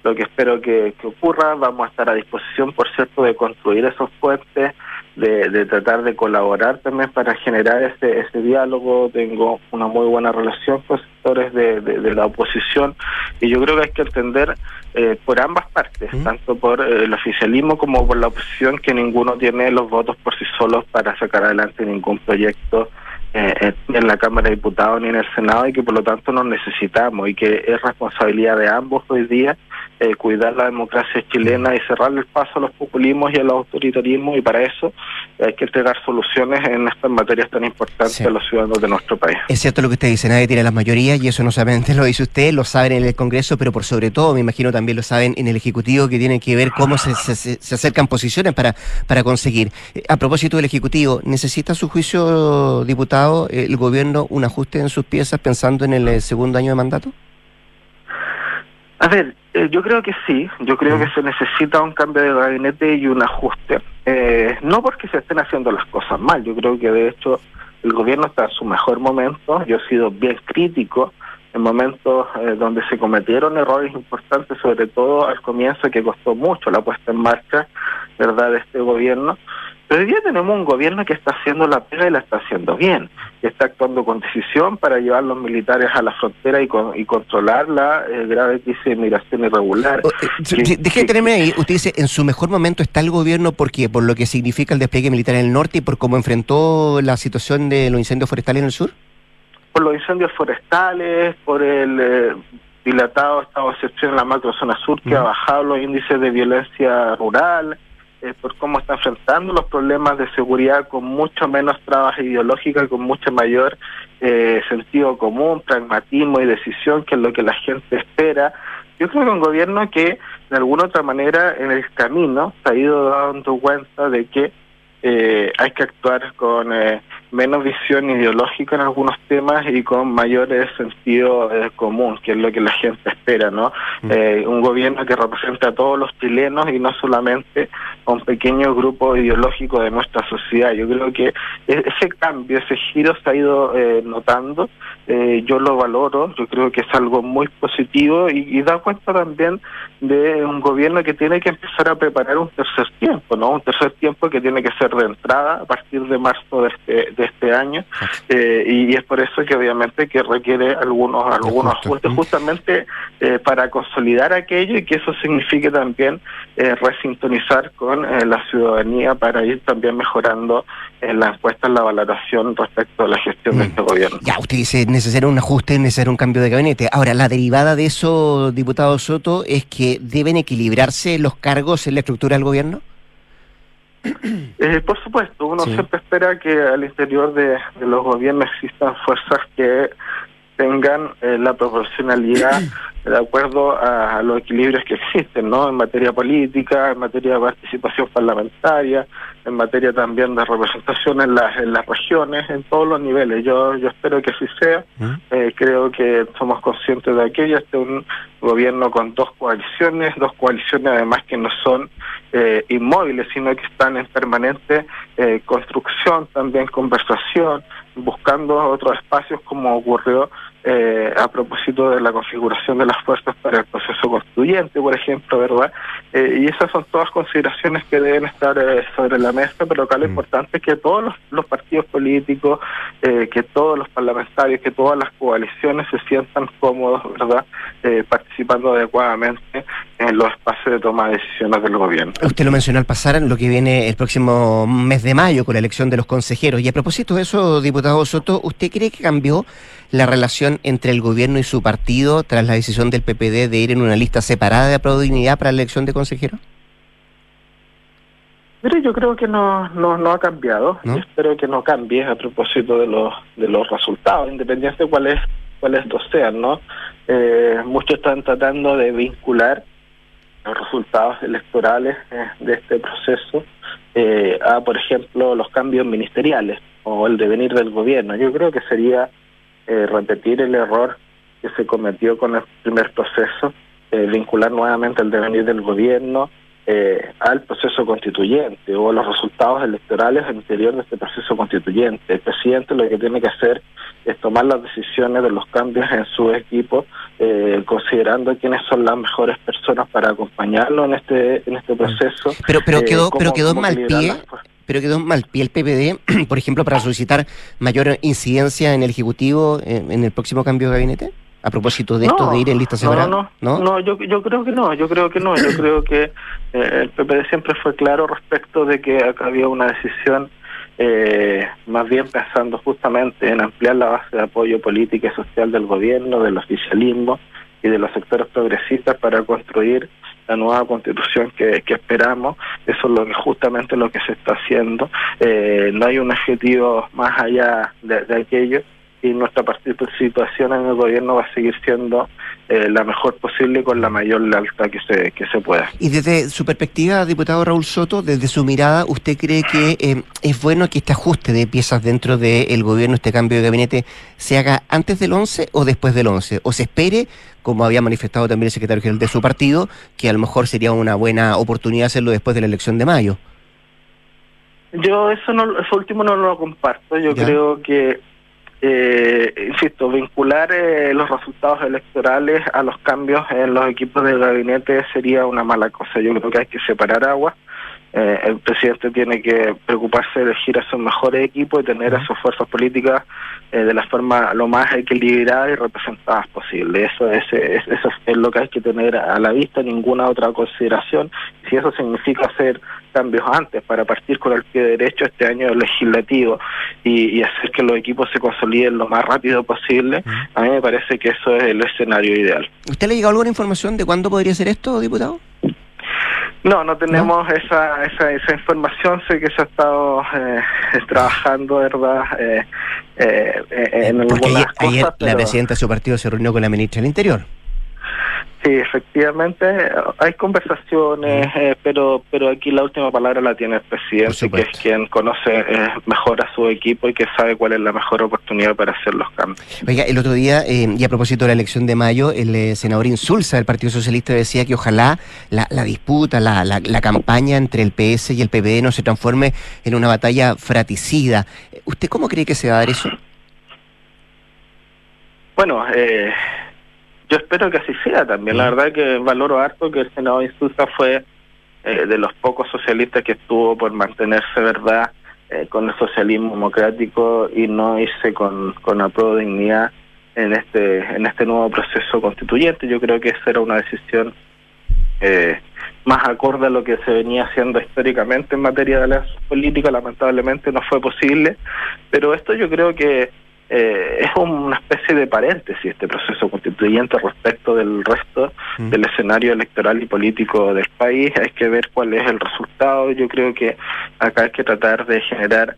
lo que espero que, que ocurra. Vamos a estar a disposición, por cierto, de construir esos puentes, de, de tratar de colaborar también para generar ese, ese diálogo. Tengo una muy buena relación con sectores de, de, de la oposición y yo creo que hay que entender eh, por ambas partes, ¿Mm? tanto por eh, el oficialismo como por la oposición, que ninguno tiene los votos por sí solos para sacar adelante ningún proyecto eh, eh, ni en la Cámara de Diputados ni en el Senado y que por lo tanto nos necesitamos y que es responsabilidad de ambos hoy día eh, cuidar la democracia chilena y cerrarle el paso a los populismos y a los autoritarismos y para eso hay que entregar soluciones en estas materias tan importantes Sí. a los ciudadanos de nuestro país. Es cierto lo que usted dice, nadie tiene las mayorías y eso no solamente lo dice usted, lo saben en el Congreso, pero por sobre todo, me imagino también lo saben en el Ejecutivo, que tiene que ver cómo se, se- se- acercan posiciones para, para conseguir. Eh, A propósito del Ejecutivo, ¿necesita su juicio, diputado, el gobierno un ajuste en sus piezas pensando en el eh, segundo año de mandato? A ver, eh, yo creo que sí, yo creo que se necesita un cambio de gabinete y un ajuste. Eh, no porque se estén haciendo las cosas mal, yo creo que de hecho el gobierno está en su mejor momento, yo he sido bien crítico en momentos eh, donde se cometieron errores importantes, sobre todo al comienzo que costó mucho la puesta en marcha, ¿verdad?, de este gobierno. Pero hoy día tenemos un gobierno que está haciendo la pega y la está haciendo bien, que está actuando con decisión para llevar los militares a la frontera y, con- y controlar la eh, grave crisis de migración irregular. O, eh, Sí, de- Deje de sí. tenerme ahí. Usted dice, en su mejor momento está el gobierno porque por lo que significa el despliegue militar en el norte y por cómo enfrentó la situación de los incendios forestales en el sur. por los incendios forestales, por el eh, dilatado estado de excepción en la macrozona sur que ha bajado los índices de violencia rural, eh, por cómo está enfrentando los problemas de seguridad con mucho menos trabas ideológicas, con mucho mayor eh, sentido común, pragmatismo y decisión, que es lo que la gente espera. Yo creo que un gobierno que de alguna otra manera en el camino se ha ido dando cuenta de que eh, hay que actuar con eh, menos visión ideológica en algunos temas y con mayor sentido eh, común, que es lo que la gente espera, ¿no? Mm. Eh, un gobierno que represente a todos los chilenos y no solamente a un pequeño grupo ideológico de nuestra sociedad. Yo creo que e- ese cambio, ese giro se ha ido eh, notando. Eh, yo lo valoro, yo creo que es algo muy positivo y, y da cuenta también de un gobierno que tiene que empezar a preparar un tercer tiempo, ¿no? Un tercer tiempo que tiene que ser de entrada a partir de marzo de este, de este año eh, y, y es por eso que obviamente que requiere algunos algunos Ajustes. justamente eh, para consolidar aquello y que eso signifique también eh, resintonizar con eh, la ciudadanía para ir también mejorando en la encuesta, en la valoración respecto a la gestión de Mm. este gobierno. Ya, usted dice, es necesario un ajuste, es necesario un cambio de gabinete. Ahora, la derivada de eso, diputado Soto, es que deben equilibrarse los cargos en la estructura del gobierno. Eh, por supuesto, uno siempre espera que al interior de, los gobiernos existan fuerzas que tengan eh, la proporcionalidad de acuerdo a, los equilibrios que existen, ¿no? En materia política, en materia de participación parlamentaria, en materia también de representación en las, en las regiones, en todos los niveles. Yo, yo espero que así sea. ¿Mm? Eh, creo que somos conscientes de aquello. Este es un gobierno con dos coaliciones, dos coaliciones además que no son eh, inmóviles, sino que están en permanente eh, construcción, también conversación, buscando otros espacios como ocurrió eh, a propósito de la configuración de las fuerzas para el proceso constituyente, por ejemplo, ¿verdad? Eh, y esas son todas consideraciones que deben estar eh, sobre la mesa, pero acá lo mm. importante es que todos los, partidos políticos, que todos los parlamentarios, que todas las coaliciones se sientan cómodos, ¿verdad? participando adecuadamente en los espacios de toma de decisiones del gobierno. Usted lo mencionó al pasar en lo que viene el próximo mes de mayo con la elección de los consejeros. Y a propósito de eso, diputado Soto, ¿usted cree que cambió la relación entre el gobierno y su partido tras la decisión del PPD de ir en una lista separada de dignidad para la elección de consejeros? Mire, yo creo que no, no, ha cambiado. espero que no cambie a propósito de los, de los resultados, independientemente de cuáles cuáles estos sean, ¿no? Eh, muchos están tratando de vincular los resultados electorales eh, de este proceso eh, a, por ejemplo, los cambios ministeriales o el devenir del gobierno. Yo creo que sería eh, repetir el error que se cometió con el primer proceso, eh, vincular nuevamente el devenir del gobierno eh, al proceso constituyente o los resultados electorales al interior de este proceso constituyente. El presidente lo que tiene que hacer es tomar las decisiones de los cambios en su equipo, considerando quiénes son las mejores personas para acompañarlo en este en este proceso. Pero pero quedó pero quedó mal pie pero quedó mal pie el PPD, por ejemplo, para solicitar mayor incidencia en el Ejecutivo en, el próximo cambio de gabinete? A propósito de esto de ir en lista separada. No, no, no, yo, yo creo que no, yo creo que no, yo creo que eh, el PPD siempre fue claro respecto de que acá había una decisión eh, más bien pensando justamente en ampliar la base de apoyo político y social del gobierno, del oficialismo y de los sectores progresistas para construir la nueva constitución que, esperamos. Eso es lo que justamente lo que se está haciendo. Eh, no hay un objetivo más allá de, aquello y nuestra participación en el gobierno va a seguir siendo eh, la mejor posible con la mayor lealtad que se, que se pueda. Y desde su perspectiva, diputado Raúl Soto, desde su mirada, ¿usted cree que eh, es bueno que este ajuste de piezas dentro del gobierno, este cambio de gabinete, se haga antes del 11 o después del 11? ¿O se espere como había manifestado también el secretario general de su partido, que a lo mejor sería una buena oportunidad hacerlo después de la elección de mayo. Yo eso no, eso último no lo comparto. Yo creo que, eh, insisto, vincular eh, los resultados electorales a los cambios en los equipos del gabinete sería una mala cosa. Yo creo que hay que separar aguas eh, el presidente tiene que preocuparse de elegir a sus mejores equipos y tener a sus fuerzas políticas eh, de la forma lo más equilibrada y representadas posible. Eso es, eso es lo que hay que tener a la vista, ninguna otra consideración. Si eso significa hacer cambios antes para partir con el pie derecho este año legislativo y, hacer que los equipos se consoliden lo más rápido posible, a mí me parece que eso es el escenario ideal. ¿Usted le llegó alguna información de cuándo podría ser esto, diputado? No, no tenemos Esa, esa, esa información. Sé que se ha estado eh, trabajando, ¿verdad? Eh, eh, en Porque ayer, la presidenta de su partido se reunió con la ministra del Interior. Sí, efectivamente, hay conversaciones, eh, pero pero aquí la última palabra la tiene el presidente, que es quien conoce eh, mejor a su equipo y que sabe cuál es la mejor oportunidad para hacer los cambios. Oiga, el otro día, eh, y a propósito de la elección de mayo, el senador Insulza del Partido Socialista decía que ojalá la, disputa, la, la, campaña entre el PS y el PPD no se transforme en una batalla fraticida. ¿Usted cómo cree que se va a dar eso? Bueno, eh, yo espero que así sea también. La verdad que valoro harto que el senador Insulza fue eh, de los pocos socialistas que estuvo por mantenerse, ¿verdad?, eh, con el socialismo democrático y no irse con, con de dignidad en este, en este nuevo proceso constituyente. Yo creo que esa era una decisión eh, más acorde a lo que se venía haciendo históricamente en materia de la política. Lamentablemente no fue posible, pero esto yo creo que eh, es una especie de paréntesis este proceso constituyente respecto del resto Mm. del escenario electoral y político del país. Hay que ver cuál es el resultado. Yo creo que acá hay que tratar de generar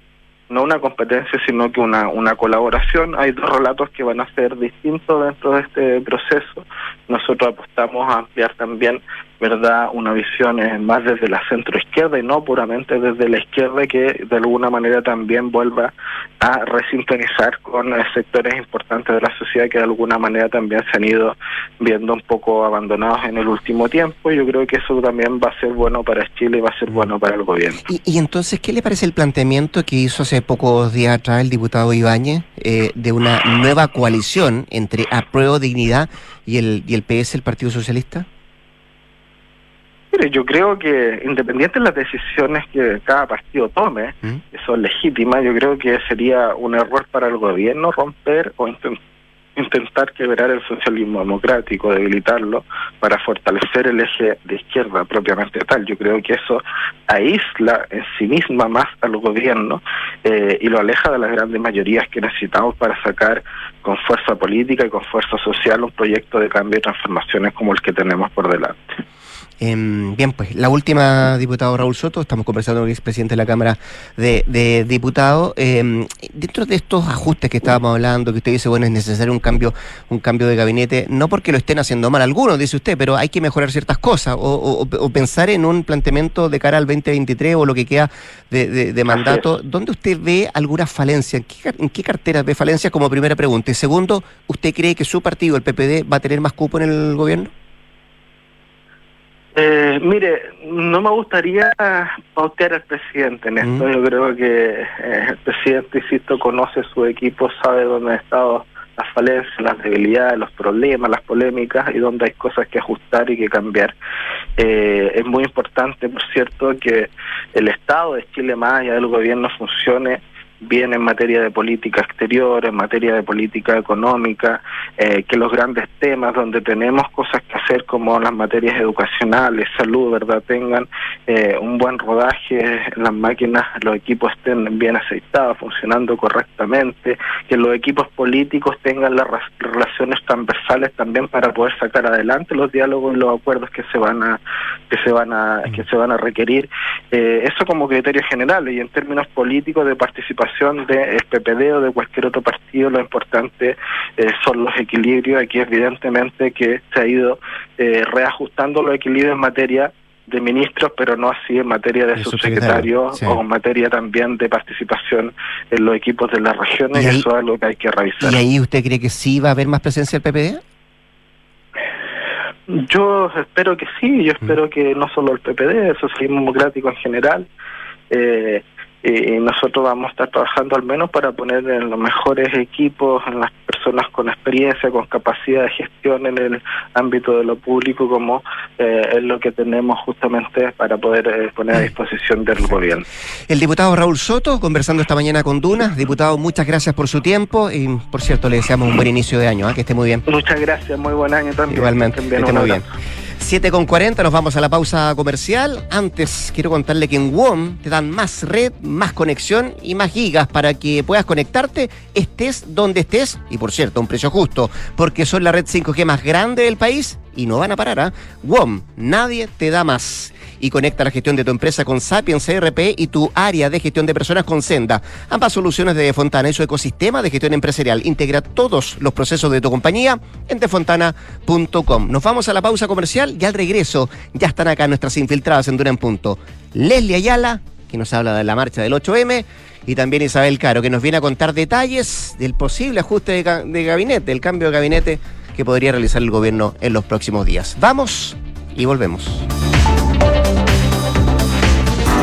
no una competencia, sino que una, una colaboración. Hay dos relatos que van a ser distintos dentro de este proceso. Nosotros apostamos a ampliar también, ¿verdad?, una visión eh, más desde la centro izquierda y no puramente desde la izquierda que de alguna manera también vuelva a resintonizar con eh, sectores importantes de la sociedad que de alguna manera también se han ido viendo un poco abandonados en el último tiempo. Yo creo que eso también va a ser bueno para Chile y va a ser bueno para el gobierno. Y, y entonces, ¿qué le parece el planteamiento que hizo hace pocos días atrás el diputado Ibáñez eh, de una nueva coalición entre Apruebo Dignidad y el, y el PS, el Partido Socialista? Mire, yo creo que independiente de las decisiones que cada partido tome, ¿Mm? que son legítimas, yo creo que sería un error para el gobierno romper o inten- intentar quebrar el socialismo democrático, debilitarlo, para fortalecer el eje de izquierda propiamente tal. Yo creo que eso aísla en sí misma más al gobierno eh, y lo aleja de las grandes mayorías que necesitamos para sacar con fuerza política y con fuerza social un proyecto de cambio y transformaciones como el que tenemos por delante. Em, bien, pues la última, diputado Raúl Soto, estamos conversando con el expresidente de la Cámara de, de Diputados. Em, dentro de estos ajustes que estábamos hablando, que usted dice, bueno, es necesario un cambio, un cambio de gabinete, no porque lo estén haciendo mal algunos, dice usted, pero hay que mejorar ciertas cosas o, o- o pensar en un planteamiento de cara al 2023 o lo que queda de, de- de mandato. ¿Dónde usted ve alguna falencia? ¿En qué, en qué carteras ve falencias como primera pregunta? Y segundo, ¿usted cree que su partido, el PPD, va a tener más cupo en el gobierno? Eh, mire, no me gustaría pautear al presidente en esto. Mm. Yo creo que eh, el presidente, insisto, conoce su equipo, sabe dónde han estado las falencias, las debilidades, los problemas, las polémicas y dónde hay cosas que ajustar y que cambiar. Eh, es muy importante, por cierto, que el Estado de Chile más allá del gobierno funcione bien en materia de política exterior, en materia de política económica, eh, que los grandes temas donde tenemos cosas que hacer como las materias educacionales, salud, ¿verdad? Tengan eh, un buen rodaje, las máquinas, los equipos estén bien aceitados, funcionando correctamente, que los equipos políticos tengan las relaciones transversales también para poder sacar adelante los diálogos y los acuerdos que se van a que se van a que se van a requerir eh, eso como criterio general y en términos políticos de participación del PPD o de cualquier otro partido lo importante eh, son los equilibrios aquí evidentemente que se ha ido eh, reajustando los equilibrios en materia de ministros, pero no así en materia de De subsecretarios sí. o en materia también de participación en los equipos de las regiones, Y ahí- eso es algo que hay que revisar. ¿Y ahí usted cree que sí va a haber más presencia del PPD? Yo espero que sí, yo espero que no solo el PPD, el socialismo democrático en general, eh, y nosotros vamos a estar trabajando al menos para poner en los mejores equipos, en las personas con experiencia, con capacidad de gestión en el ámbito de lo público, como eh, es lo que tenemos justamente para poder eh, poner a disposición del gobierno. El diputado Raúl Soto, conversando esta mañana con Duna. Diputado, muchas gracias por su tiempo y, por cierto, le deseamos un buen inicio de año, ¿ah? que esté muy bien. Muchas gracias, muy buen año también. Igualmente, Que esté muy bien. Abrazo. 7 con 40, nos vamos a la pausa comercial. Antes, quiero contarle que en WOM te dan más red, más conexión y más gigas para que puedas conectarte, estés donde estés. Y por cierto, un precio justo, porque son la red 5G más grande del país y no van a parar. ¿ah? WOM, nadie te da más. Y conecta la gestión de tu empresa con Sapiens CRP y tu área de gestión de personas con Senda. Ambas soluciones de Defontana y su ecosistema de gestión empresarial. Integra todos los procesos de tu compañía en defontana.com. Nos vamos a la pausa comercial y al regreso ya están acá nuestras infiltradas en Dura Punto. Leslie Ayala, que nos habla de la marcha del 8M, y también Isabel Caro, que nos viene a contar detalles del posible ajuste de, de gabinete, del cambio de gabinete que podría realizar el gobierno en los próximos días. Vamos y volvemos.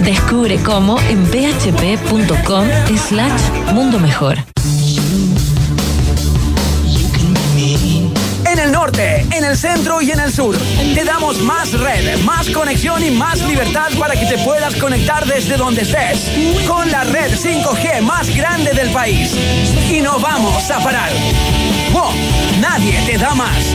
Descubre cómo en bhp.com slash mundo mejor. En el norte, en el centro y en el sur. Te damos más red, más conexión y más libertad para que te puedas conectar desde donde estés. Con la red 5G más grande del país. Y no vamos a parar. ¡Wow! Nadie te da más.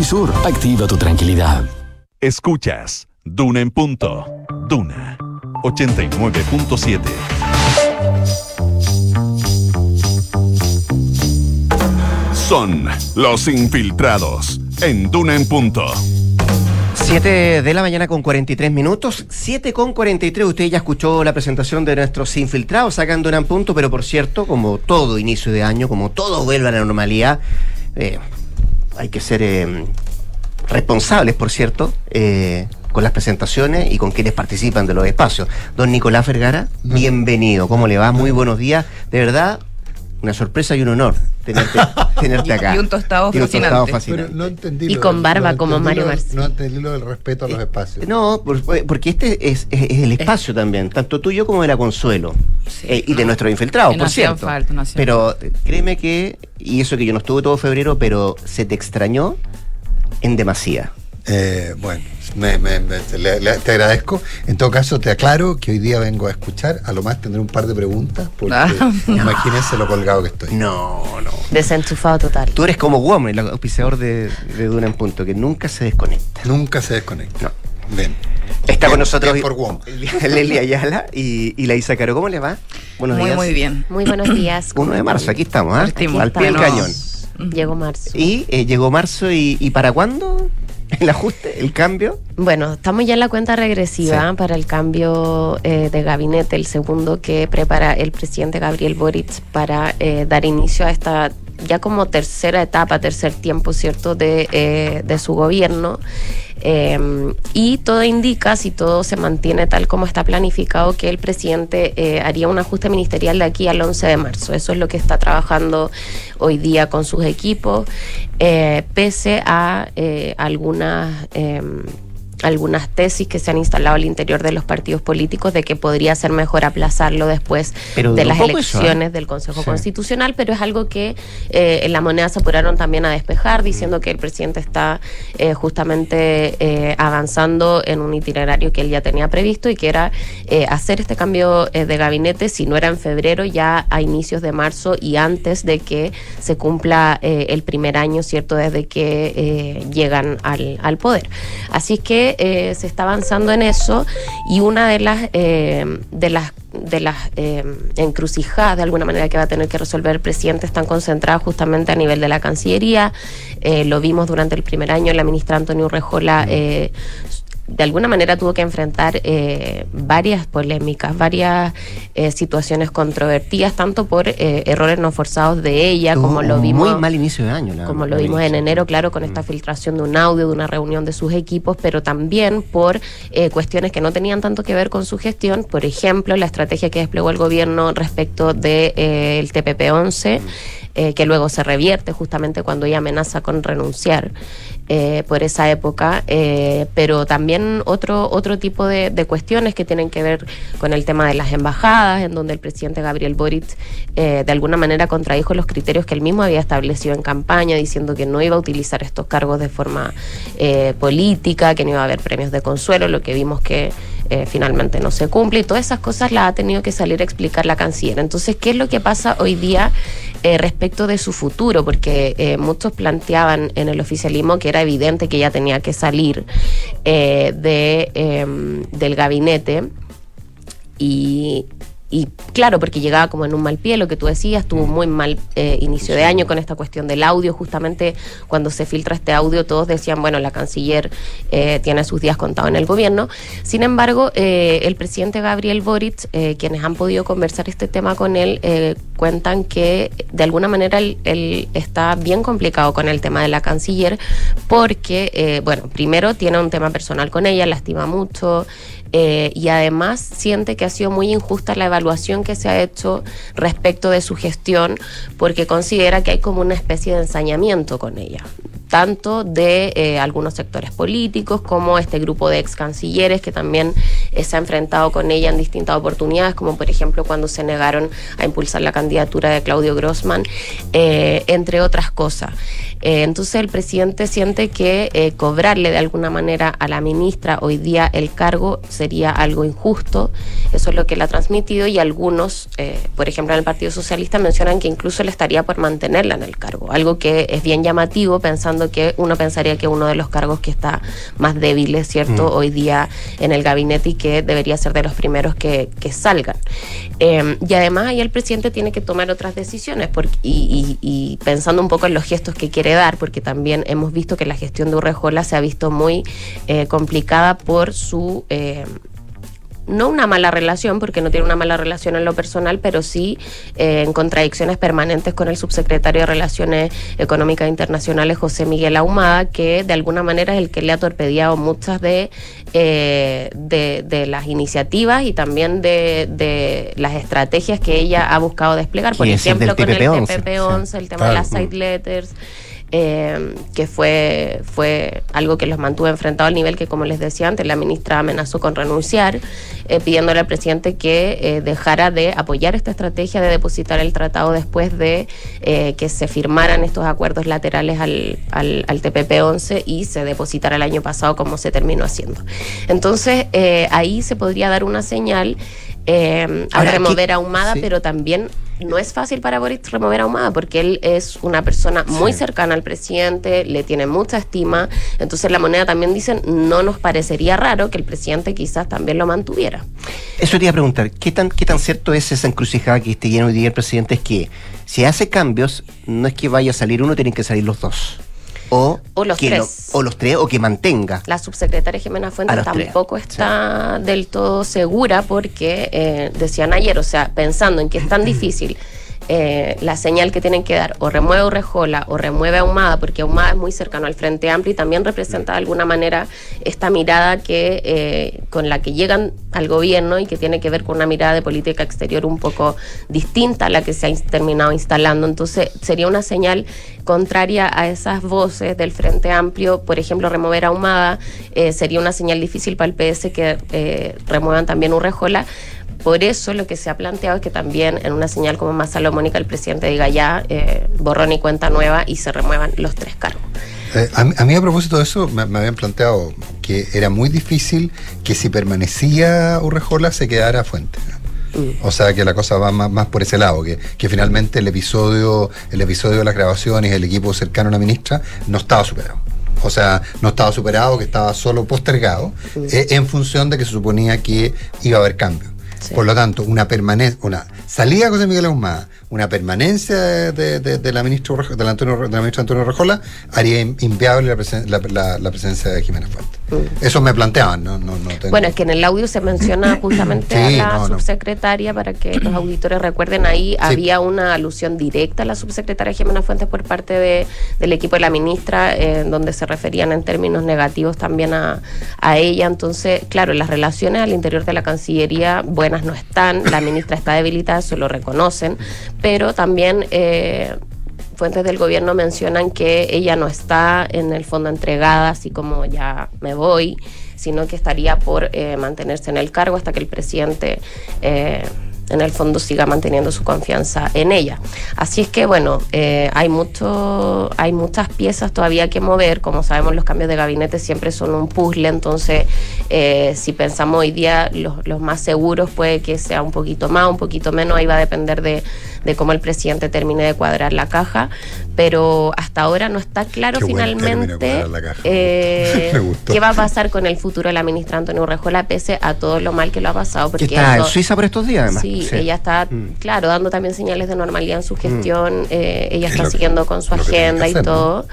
activa tu tranquilidad. Escuchas Duna en punto. Duna 89.7. Son los infiltrados en Duna en punto. 7 de la mañana con 43 minutos, 7 con 43. Usted ya escuchó la presentación de nuestros infiltrados sacando un punto, pero por cierto, como todo inicio de año, como todo vuelve a la normalidad, eh, hay que ser eh, responsables, por cierto, eh, con las presentaciones y con quienes participan de los espacios. Don Nicolás Vergara, bienvenido. ¿Cómo le va? Muy buenos días. De verdad, una sorpresa y un honor tenerte, tenerte acá. Y un tostado Y un fascinante. tostado fascinante. Pero no entendí. Y con barba no como Mario lo del- Marci. No entendí lo del respeto a los espacios. No, por- porque este es, es- es el espacio también, tanto tuyo como de la Consuelo. Eh, y de nuestros infiltrados, Que por no hacían cierto. falta, no hacían pero eh, créeme que, y eso que yo no estuve todo febrero, pero se te extrañó en demasía. Eh, bueno, me- me- me- te, le- le- te agradezco. En todo caso, te aclaro que hoy día vengo a escuchar. A lo más tendré un par de preguntas, porque Ah, no. imagínense lo colgado que estoy. No, no. Desenchufado total. Tú eres como Woman, el auspiciador de, de Duna en Punto, que nunca se desconecta. Nunca se desconecta. Bien. Está Bien, con nosotros bien por. Leli Ayala y, y la Isa Caro. ¿Cómo les va? Buenos Muy, días. muy bien. Muy buenos días. 1 de marzo, aquí estamos, ¿ah? Partimos. Al pie del cañón. Llegó marzo. Y eh, llegó marzo y, y ¿para cuándo el ajuste, el cambio? Bueno, estamos ya en la cuenta regresiva Sí. para el cambio eh, de gabinete, el segundo que prepara el presidente Gabriel Boric para eh, dar inicio a esta ya como tercera etapa, tercer tiempo, ¿cierto?, de, eh, de su gobierno. Eh, y todo indica, si todo se mantiene tal como está planificado, que el presidente eh, haría un ajuste ministerial de aquí al 11 de marzo. Eso es lo que está trabajando hoy día con sus equipos, eh, pese a eh, algunas... algunas tesis que se han instalado al interior de los partidos políticos de que podría ser mejor aplazarlo después Pero de las eso, ¿eh? elecciones del Consejo Sí. Constitucional, pero es algo que eh, en la moneda se apuraron también a despejar, diciendo que el presidente está eh, justamente eh, avanzando en un itinerario que él ya tenía previsto y que era eh, hacer este cambio eh, de gabinete, si no era en febrero, ya a inicios de marzo y antes de que se cumpla eh, el primer año, ¿cierto?, desde que eh, llegan al, al poder. Así que eh, se está avanzando en eso y una de las, eh, de las de las eh, encrucijadas de alguna manera que va a tener que resolver el presidente están concentradas justamente a nivel de la Cancillería. Eh, lo vimos durante el primer año, la ministra Antonio Urrejola eh, de alguna manera tuvo que enfrentar eh, varias polémicas, varias eh, situaciones controvertidas, tanto por eh, errores no forzados de ella, como lo vimos Muy mal inicio de año. la- como lo vimos en enero, claro, con esta filtración de un audio, de una reunión de sus equipos, pero también por eh, cuestiones que no tenían tanto que ver con su gestión, por ejemplo, la estrategia que desplegó el gobierno respecto del de, eh, el TPP-11, eh, que luego se revierte justamente cuando ella amenaza con renunciar eh, por esa época, eh, pero también otro, otro tipo de, cuestiones que tienen que ver con el tema de las embajadas, en donde el presidente Gabriel Boric eh, de alguna manera contradijo los criterios que él mismo había establecido en campaña, diciendo que no iba a utilizar estos cargos de forma eh, política, que no iba a haber premios de consuelo, lo que vimos que eh, finalmente no se cumple, y todas esas cosas las ha tenido que salir a explicar la canciller. Entonces, ¿qué es lo que pasa hoy día eh, respecto de su futuro, porque eh, muchos planteaban en el oficialismo que era evidente que ella tenía que salir eh, de, em, del gabinete y, y claro, porque llegaba como en un mal pie, lo que tú decías, tuvo muy mal eh, inicio de año con esta cuestión del audio. Justamente cuando se filtra este audio, todos decían, bueno, la canciller eh, tiene sus días contados en el gobierno. Sin embargo, eh, el presidente Gabriel Boric, eh, quienes han podido conversar este tema con él, eh, cuentan que de alguna manera él, él está bien complicado con el tema de la canciller, porque, bueno, primero tiene un tema personal con ella, la estima mucho. Eh, y además siente que ha sido muy injusta la evaluación que se ha hecho respecto de su gestión porque considera que hay como una especie de ensañamiento con ella tanto de eh, algunos sectores políticos como este grupo de ex cancilleres que también eh, se ha enfrentado con ella en distintas oportunidades, como por ejemplo cuando se negaron a impulsar la candidatura de Claudio Grossman, entre otras cosas. Eh, entonces el presidente siente que eh, cobrarle de alguna manera a la ministra hoy día el cargo sería algo injusto, eso es lo que él ha transmitido y algunos, eh, por ejemplo en el Partido Socialista, mencionan que incluso le estaría por mantenerla en el cargo, algo que es bien llamativo pensando que uno pensaría que uno de los cargos que está más débil es cierto Mm. hoy día en el gabinete y que debería ser de los primeros que, que salgan. Eh, y además ahí el presidente tiene que tomar otras decisiones porque, y, y- y pensando un poco en los gestos que quiere dar, porque también hemos visto que la gestión de Urrejola se ha visto muy eh, complicada por su... eh, no una mala relación, porque no tiene una mala relación en lo personal, pero sí eh, en contradicciones permanentes con el subsecretario de Relaciones Económicas Internacionales, José Miguel Ahumada, que de alguna manera es el que le ha torpedeado muchas de, eh, de, de las iniciativas y también de, de las estrategias que ella ha buscado desplegar. Por ejemplo, con el TPP-11, TPP-11, sí. el tema de las side letters eh, que fue, fue algo que los mantuvo enfrentados al nivel que, como les decía antes, la ministra amenazó con renunciar, eh, pidiéndole al presidente que eh, dejara de apoyar esta estrategia de depositar el tratado después de eh, que se firmaran estos acuerdos laterales al, al, al TPP-11 y se depositara el año pasado como se terminó haciendo. Entonces, eh, ahí se podría dar una señal eh, a Ahora, remover a Humada, sí. pero también no es fácil para Boris remover a Humada porque él es una persona muy cercana al presidente, le tiene mucha estima, entonces la moneda también dicen, no nos parecería raro que el presidente quizás también lo mantuviera. Eso te iba a preguntar, ¿qué tan, qué tan cierto es esa encrucijada que esté lleno hoy día el presidente? Es que si hace cambios, no es que vaya a salir uno, tienen que salir los dos. O, O los que tres. o los tres, o que mantenga. La subsecretaria Jimena Fuentes tres, tampoco está del todo segura porque eh, decían ayer, o sea, pensando en que es tan difícil eh, la señal que tienen que dar, o remueve Urrejola o remueve a Humada, porque Humada es muy cercano al Frente Amplio y también representa de alguna manera esta mirada que eh, con la que llegan al gobierno y que tiene que ver con una mirada de política exterior un poco distinta a la que se ha terminado instalando. Entonces, sería una señal contraria a esas voces del Frente Amplio, por ejemplo, remover a Humada, eh, sería una señal difícil para el PS que eh, remuevan también Urrejola. Por eso lo que se ha planteado es que también en una señal como más salomónica el presidente diga ya eh, borrón y cuenta nueva y se remuevan los tres cargos. Eh, a, mí- a mí a propósito de eso me, me habían planteado que era muy difícil que si permanecía Urrejola se quedara Fuente. O sea que la cosa va más, más por ese lado, que, que finalmente el episodio, el episodio de las grabaciones, el equipo cercano a la ministra, no estaba superado. O sea, no estaba superado, que estaba solo postergado, eh, en función de que se suponía que iba a haber cambio. Por lo tanto, una permanencia, una salida de José Miguel Ahumada, una permanencia de, de- de la ministra de la, Antonio, de la ministra Antonio Rejola, haría in- inviable la, presen- la- la- la presencia de Jimena Fuentes. Eso me planteaban, no, no, no tengo- Bueno, es que en el audio se menciona justamente Sí, a la no, subsecretaria para que los auditores recuerden ahí había una alusión directa a la subsecretaria Jimena Fuentes por parte de, del equipo de la ministra eh, donde se referían en términos negativos también a, a ella. Entonces, claro, las relaciones al interior de la Cancillería buenas no están, la ministra está debilitada, eso lo reconocen, pero también... eh, fuentes del gobierno mencionan que ella no está en el fondo entregada, así como ya me voy, sino que estaría por eh, mantenerse en el cargo hasta que el presidente eh, en el fondo siga manteniendo su confianza en ella. Así es que bueno, eh, hay mucho, hay muchas piezas todavía que mover. Como sabemos, los cambios de gabinete siempre son un puzzle, entonces eh, si pensamos hoy día los, más seguros puede que sea un poquito más, un poquito menos, ahí va a depender de, de cómo el presidente termine de cuadrar la caja, pero hasta ahora no está claro Qué finalmente eh, qué va a pasar con el futuro de la ministra Antonio Urrejola, pese a todo lo mal que lo ha pasado. Que Porque está en Suiza por estos días, además. Sí, Sí. ella está, Mm. claro, dando también señales de normalidad en su gestión. eh, ella Es está que- siguiendo con su agenda y todo.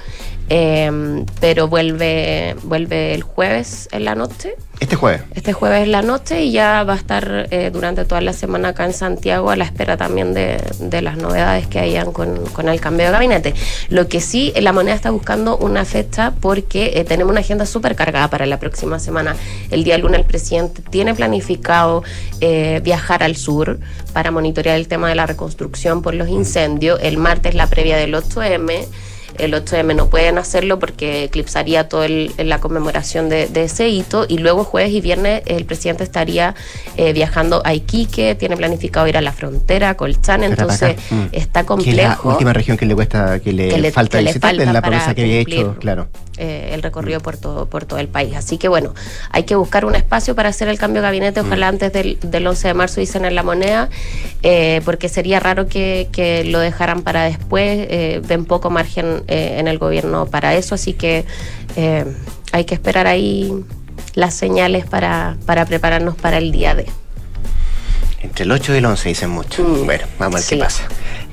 eh, pero vuelve, vuelve el jueves en la noche. Este jueves. Este jueves en la noche y ya va a estar eh, durante toda la semana acá en Santiago a la espera también de, de las novedades que hayan con, con el cambio de gabinete. Lo que sí, eh, la moneda está buscando una fecha porque eh, tenemos una agenda súper cargada para la próxima semana. El día lunes el presidente tiene planificado eh, viajar al sur para monitorear el tema de la reconstrucción por los incendios. El martes la previa del 8M el 8M no pueden hacerlo porque eclipsaría toda la conmemoración de, de ese hito y luego jueves y viernes el presidente estaría eh, viajando a Iquique, tiene planificado ir a la frontera, Colchán, entonces. Mm. está Que es la complejo última región que le cuesta, que le, Que le- falta que le falta es la promesa que había hecho, claro. eh, el recorrido por todo, por todo el país. Así que bueno, hay que buscar un espacio para hacer el cambio de gabinete, ojalá Mm. antes del, del 11 de marzo dicen en la moneda, eh, porque sería raro que, que lo dejaran para después, eh, ven poco margen eh, en el gobierno para eso, así que eh, hay que esperar ahí las señales para, para prepararnos para el día de. Entre el 8 y el 11 dicen mucho. Mm. Bueno, vamos a ver Sí. qué pasa.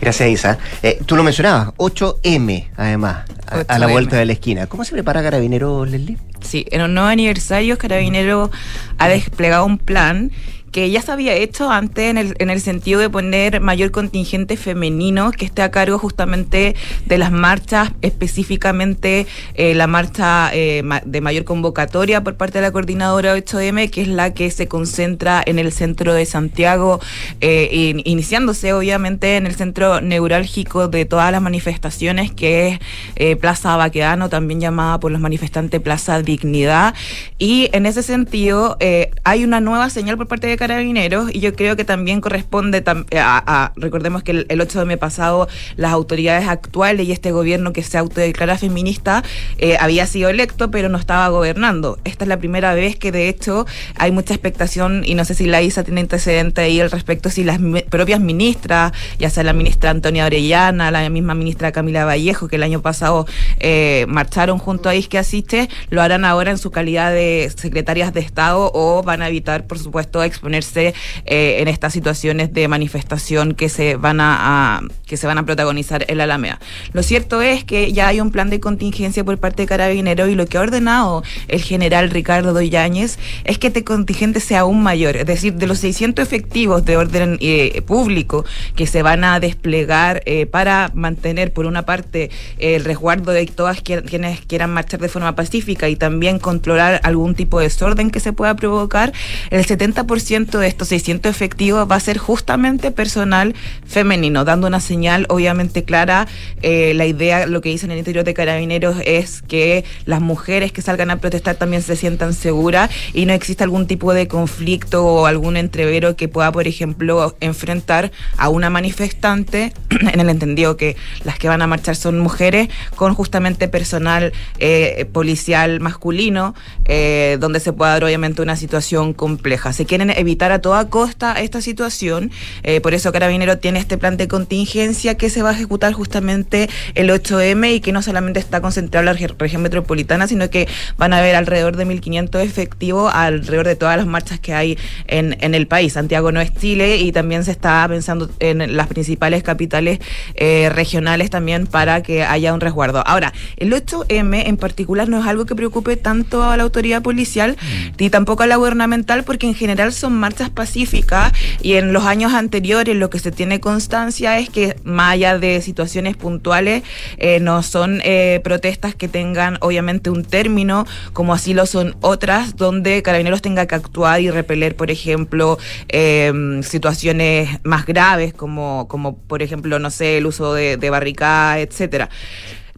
Gracias, Isa. Eh, tú lo mencionabas, 8M, además, a, a la 8M. vuelta de la esquina. ¿Cómo se prepara Carabinero, Leslie? Sí, en un nuevo aniversario, Carabinero ha desplegado un plan que ya se había hecho antes en el, en el sentido de poner mayor contingente femenino que esté a cargo justamente de las marchas, específicamente eh, la marcha eh, de mayor convocatoria por parte de la coordinadora 8M, que es la que se concentra en el centro de Santiago, eh, in- iniciándose obviamente en el centro neurálgico de todas las manifestaciones, que es Plaza Baquedano, también llamada por los manifestantes Plaza Dignidad. Y en ese sentido, hay una nueva señal por parte de Carabineros y yo creo que también corresponde tam- a, a- recordemos que el, el 8 de mes pasado las autoridades actuales y este gobierno que se autodeclara feminista eh, había sido electo pero no estaba gobernando. Esta es la primera vez que de hecho hay mucha expectación y no sé si la ISA tiene antecedente ahí al respecto si las propias ministras, ya sea la ministra Antonia Orellana, la misma ministra Camila Vallejo que el año pasado eh, marcharon junto a Isque Asiste, lo harán ahora en su calidad de secretarias de Estado o van a evitar, por supuesto, exponerse eh, en estas situaciones de manifestación que se van a, que se van a protagonizar en la Alameda. Lo cierto es que ya hay un plan de contingencia por parte de Carabineros y lo que ha ordenado el general Ricardo Yáñez es que este contingente sea aún mayor, es decir, de los 600 efectivos de orden eh, público que se van a desplegar eh, para mantener, por una parte, el resguardo de todas quien- quienes quieran marchar de forma pacífica y también controlar algún tipo de desorden que se pueda provocar, el 70% de estos 600 efectivos va a ser justamente personal femenino, dando una señal obviamente clara. Eh, la idea, lo que dicen en el interior de Carabineros es que las mujeres que salgan a protestar también se sientan seguras y no existe algún tipo de conflicto o algún entrevero que pueda, por ejemplo, enfrentar a una manifestante, en el entendido que las que van a marchar son mujeres, con justamente personal eh, policial masculino, eh, donde se pueda dar obviamente una situación compleja. Se quieren evitar a toda costa esta situación, eh, por eso Carabinero tiene este plan de contingencia que se va a ejecutar justamente el 8M y que no solamente está concentrado en la regi- región metropolitana, sino que van a haber alrededor de 1.500 efectivos alrededor de todas las marchas que hay en, en el país. Santiago no es Chile y también se está pensando en las principales capitales eh, regionales también para que haya un resguardo. Ahora, el 8M en particular no es algo que preocupe tanto a la autoridad policial ni tampoco a la gubernamental porque en general son marchas pacíficas y en los años anteriores lo que se tiene constancia es que más allá de situaciones puntuales eh, no son eh, protestas que tengan obviamente un término como así lo son otras donde Carabineros tenga que actuar y repeler por ejemplo eh, situaciones más graves como, como por ejemplo no sé el uso de, de barricadas etcétera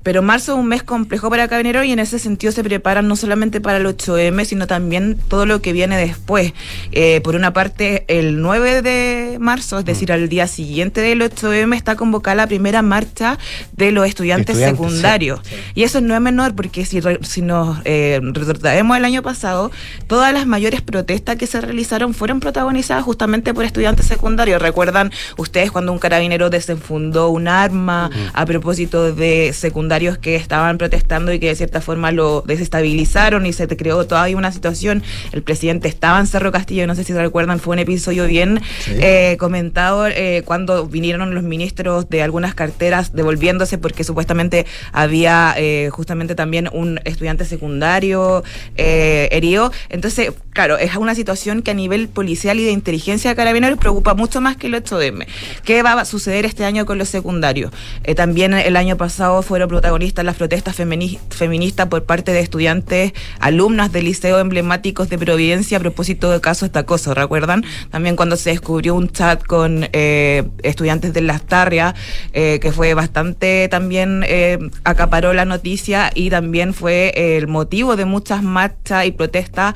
pero marzo es un mes complejo para Carabineros y en ese sentido se preparan no solamente para el 8M, sino también todo lo que viene después. Eh, por una parte, el 9 de marzo, es decir, al día siguiente del 8M, está convocada la primera marcha de los estudiantes, Estudiantes, secundarios. Y eso no es menor, porque si, re- si nos eh, retrotraemos el año pasado, todas las mayores protestas que se realizaron fueron protagonizadas justamente por estudiantes secundarios. ¿Recuerdan ustedes cuando un carabinero desenfundó un arma a propósito de secundarios que estaban protestando y que de cierta forma lo desestabilizaron y se te creó todavía una situación? El presidente estaba en Cerro Castillo, no sé si recuerdan, fue un episodio bien Sí. eh, comentado eh, cuando vinieron los ministros de algunas carteras devolviéndose porque supuestamente había eh, justamente también un estudiante secundario herido. Entonces, claro, es una situación que a nivel policial y de inteligencia de carabineros preocupa mucho más que el 8M. ¿Qué va a suceder este año con los secundarios? También el año pasado fueron protagonistas las protestas femini- feministas por parte de estudiantes, alumnas del liceo emblemáticos de Providencia a propósito de casos de acoso, ¿recuerdan? También cuando se descubrió un chat con eh, estudiantes de Las Tarrias, eh, que fue bastante también eh, acaparó la noticia y también fue el motivo de muchas marchas y protestas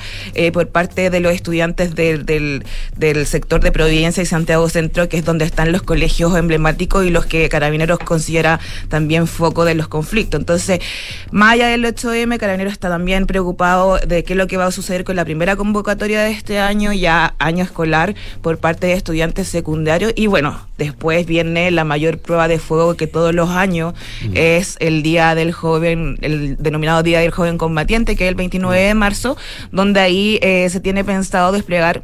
por parte de los estudiantes del, del, del sector de Providencia y Santiago Centro, que es donde están los colegios emblemáticos y los que Carabineros considera también foco de los conflictos. Entonces, más allá del 8M, Carabineros está también preocupado de qué es lo que va a suceder con la primera convocatoria de este año, ya año escolar, por parte de estudiantes secundarios. Y bueno, después viene la mayor prueba de fuego que todos los años es el Día del Joven, el denominado Día del Joven Combatiente, que es el 29 de marzo, donde ahí eh, se tiene pensado desplegar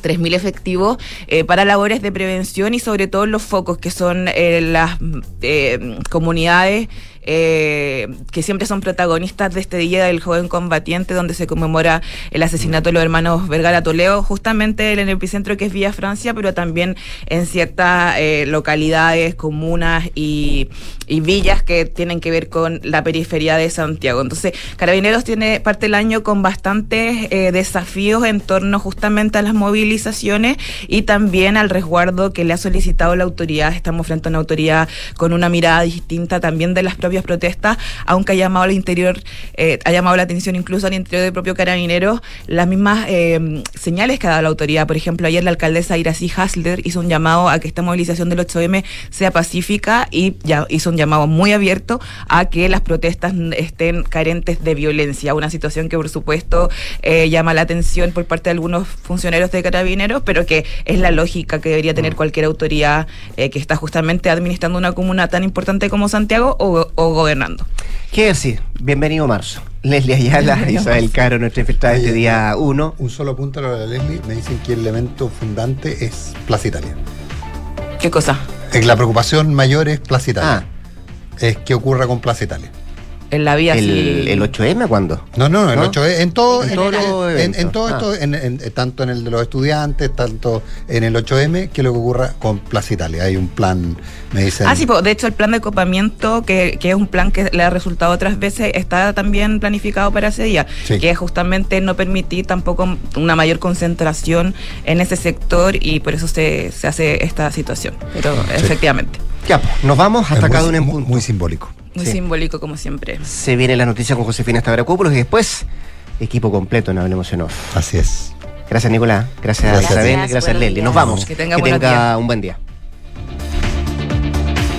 3.000 efectivos eh, para labores de prevención y sobre todo los focos que son eh, las eh, comunidades eh, que siempre son protagonistas de este Día del Joven Combatiente, donde se conmemora el asesinato de los hermanos Vergara Toledo, justamente en el epicentro que es Villa Francia, pero también en ciertas eh, localidades, comunas y, y villas que tienen que ver con la periferia de Santiago. Entonces, Carabineros tiene parte del año con bastantes eh, desafíos en torno justamente a las movilizaciones y también al resguardo que le ha solicitado la autoridad. Estamos frente a una autoridad con una mirada distinta también de las propias protestas, aunque ha llamado al interior, eh, ha llamado la atención incluso al interior del propio Carabineros las mismas eh, señales que ha dado la autoridad. Por ejemplo, ayer la alcaldesa Iracy Hasler hizo un llamado a que esta movilización del 8M sea pacífica y ya hizo un llamado muy abierto a que las protestas estén carentes de violencia, una situación que por supuesto eh, llama la atención por parte de algunos funcionarios de carabineros, pero que es la lógica que debería tener cualquier autoridad eh, que está justamente administrando una comuna tan importante como Santiago o, o gobernando. ¿Qué decir? Bienvenido marzo. Leslie Ayala, Bienvenido Isabel marzo. Caro, nuestra infiltrada este día 1. Un solo punto a lo de Leslie. Me dicen que el elemento fundante es Plaza Italia. ¿Qué cosa? Eh, La preocupación mayor es Plaza Italia. Ah. Es qué ocurra con Plaza Italia. En la vía ¿El, sí. el 8M cuándo? No, no, el ¿No? 8 en todo, En en, todos los en- en- eventos. en todo Ah. esto, en- en- tanto en el de los estudiantes, tanto en el 8M, que lo que ocurra con Plaza Italia. Hay un plan, me dicen. Ah, sí, de hecho el plan de copamiento, que, que es un plan que le ha resultado otras veces, está también planificado para ese día, Sí. que es justamente no permitir tampoco una mayor concentración en ese sector y por eso se, se hace esta situación. Pero efectivamente, Ya, pues, nos vamos hasta es de muy, un muy, punto. muy simbólico. Muy Sí. simbólico como siempre. Se viene la noticia con Josefina Stavrakopoulos y después equipo completo en Hablemos en Off. Así es. Gracias, Nicolás. Gracias, Gracias. Isabel. Gracias, Gracias, días. Nos vamos. Que tenga buenos días. un buen día.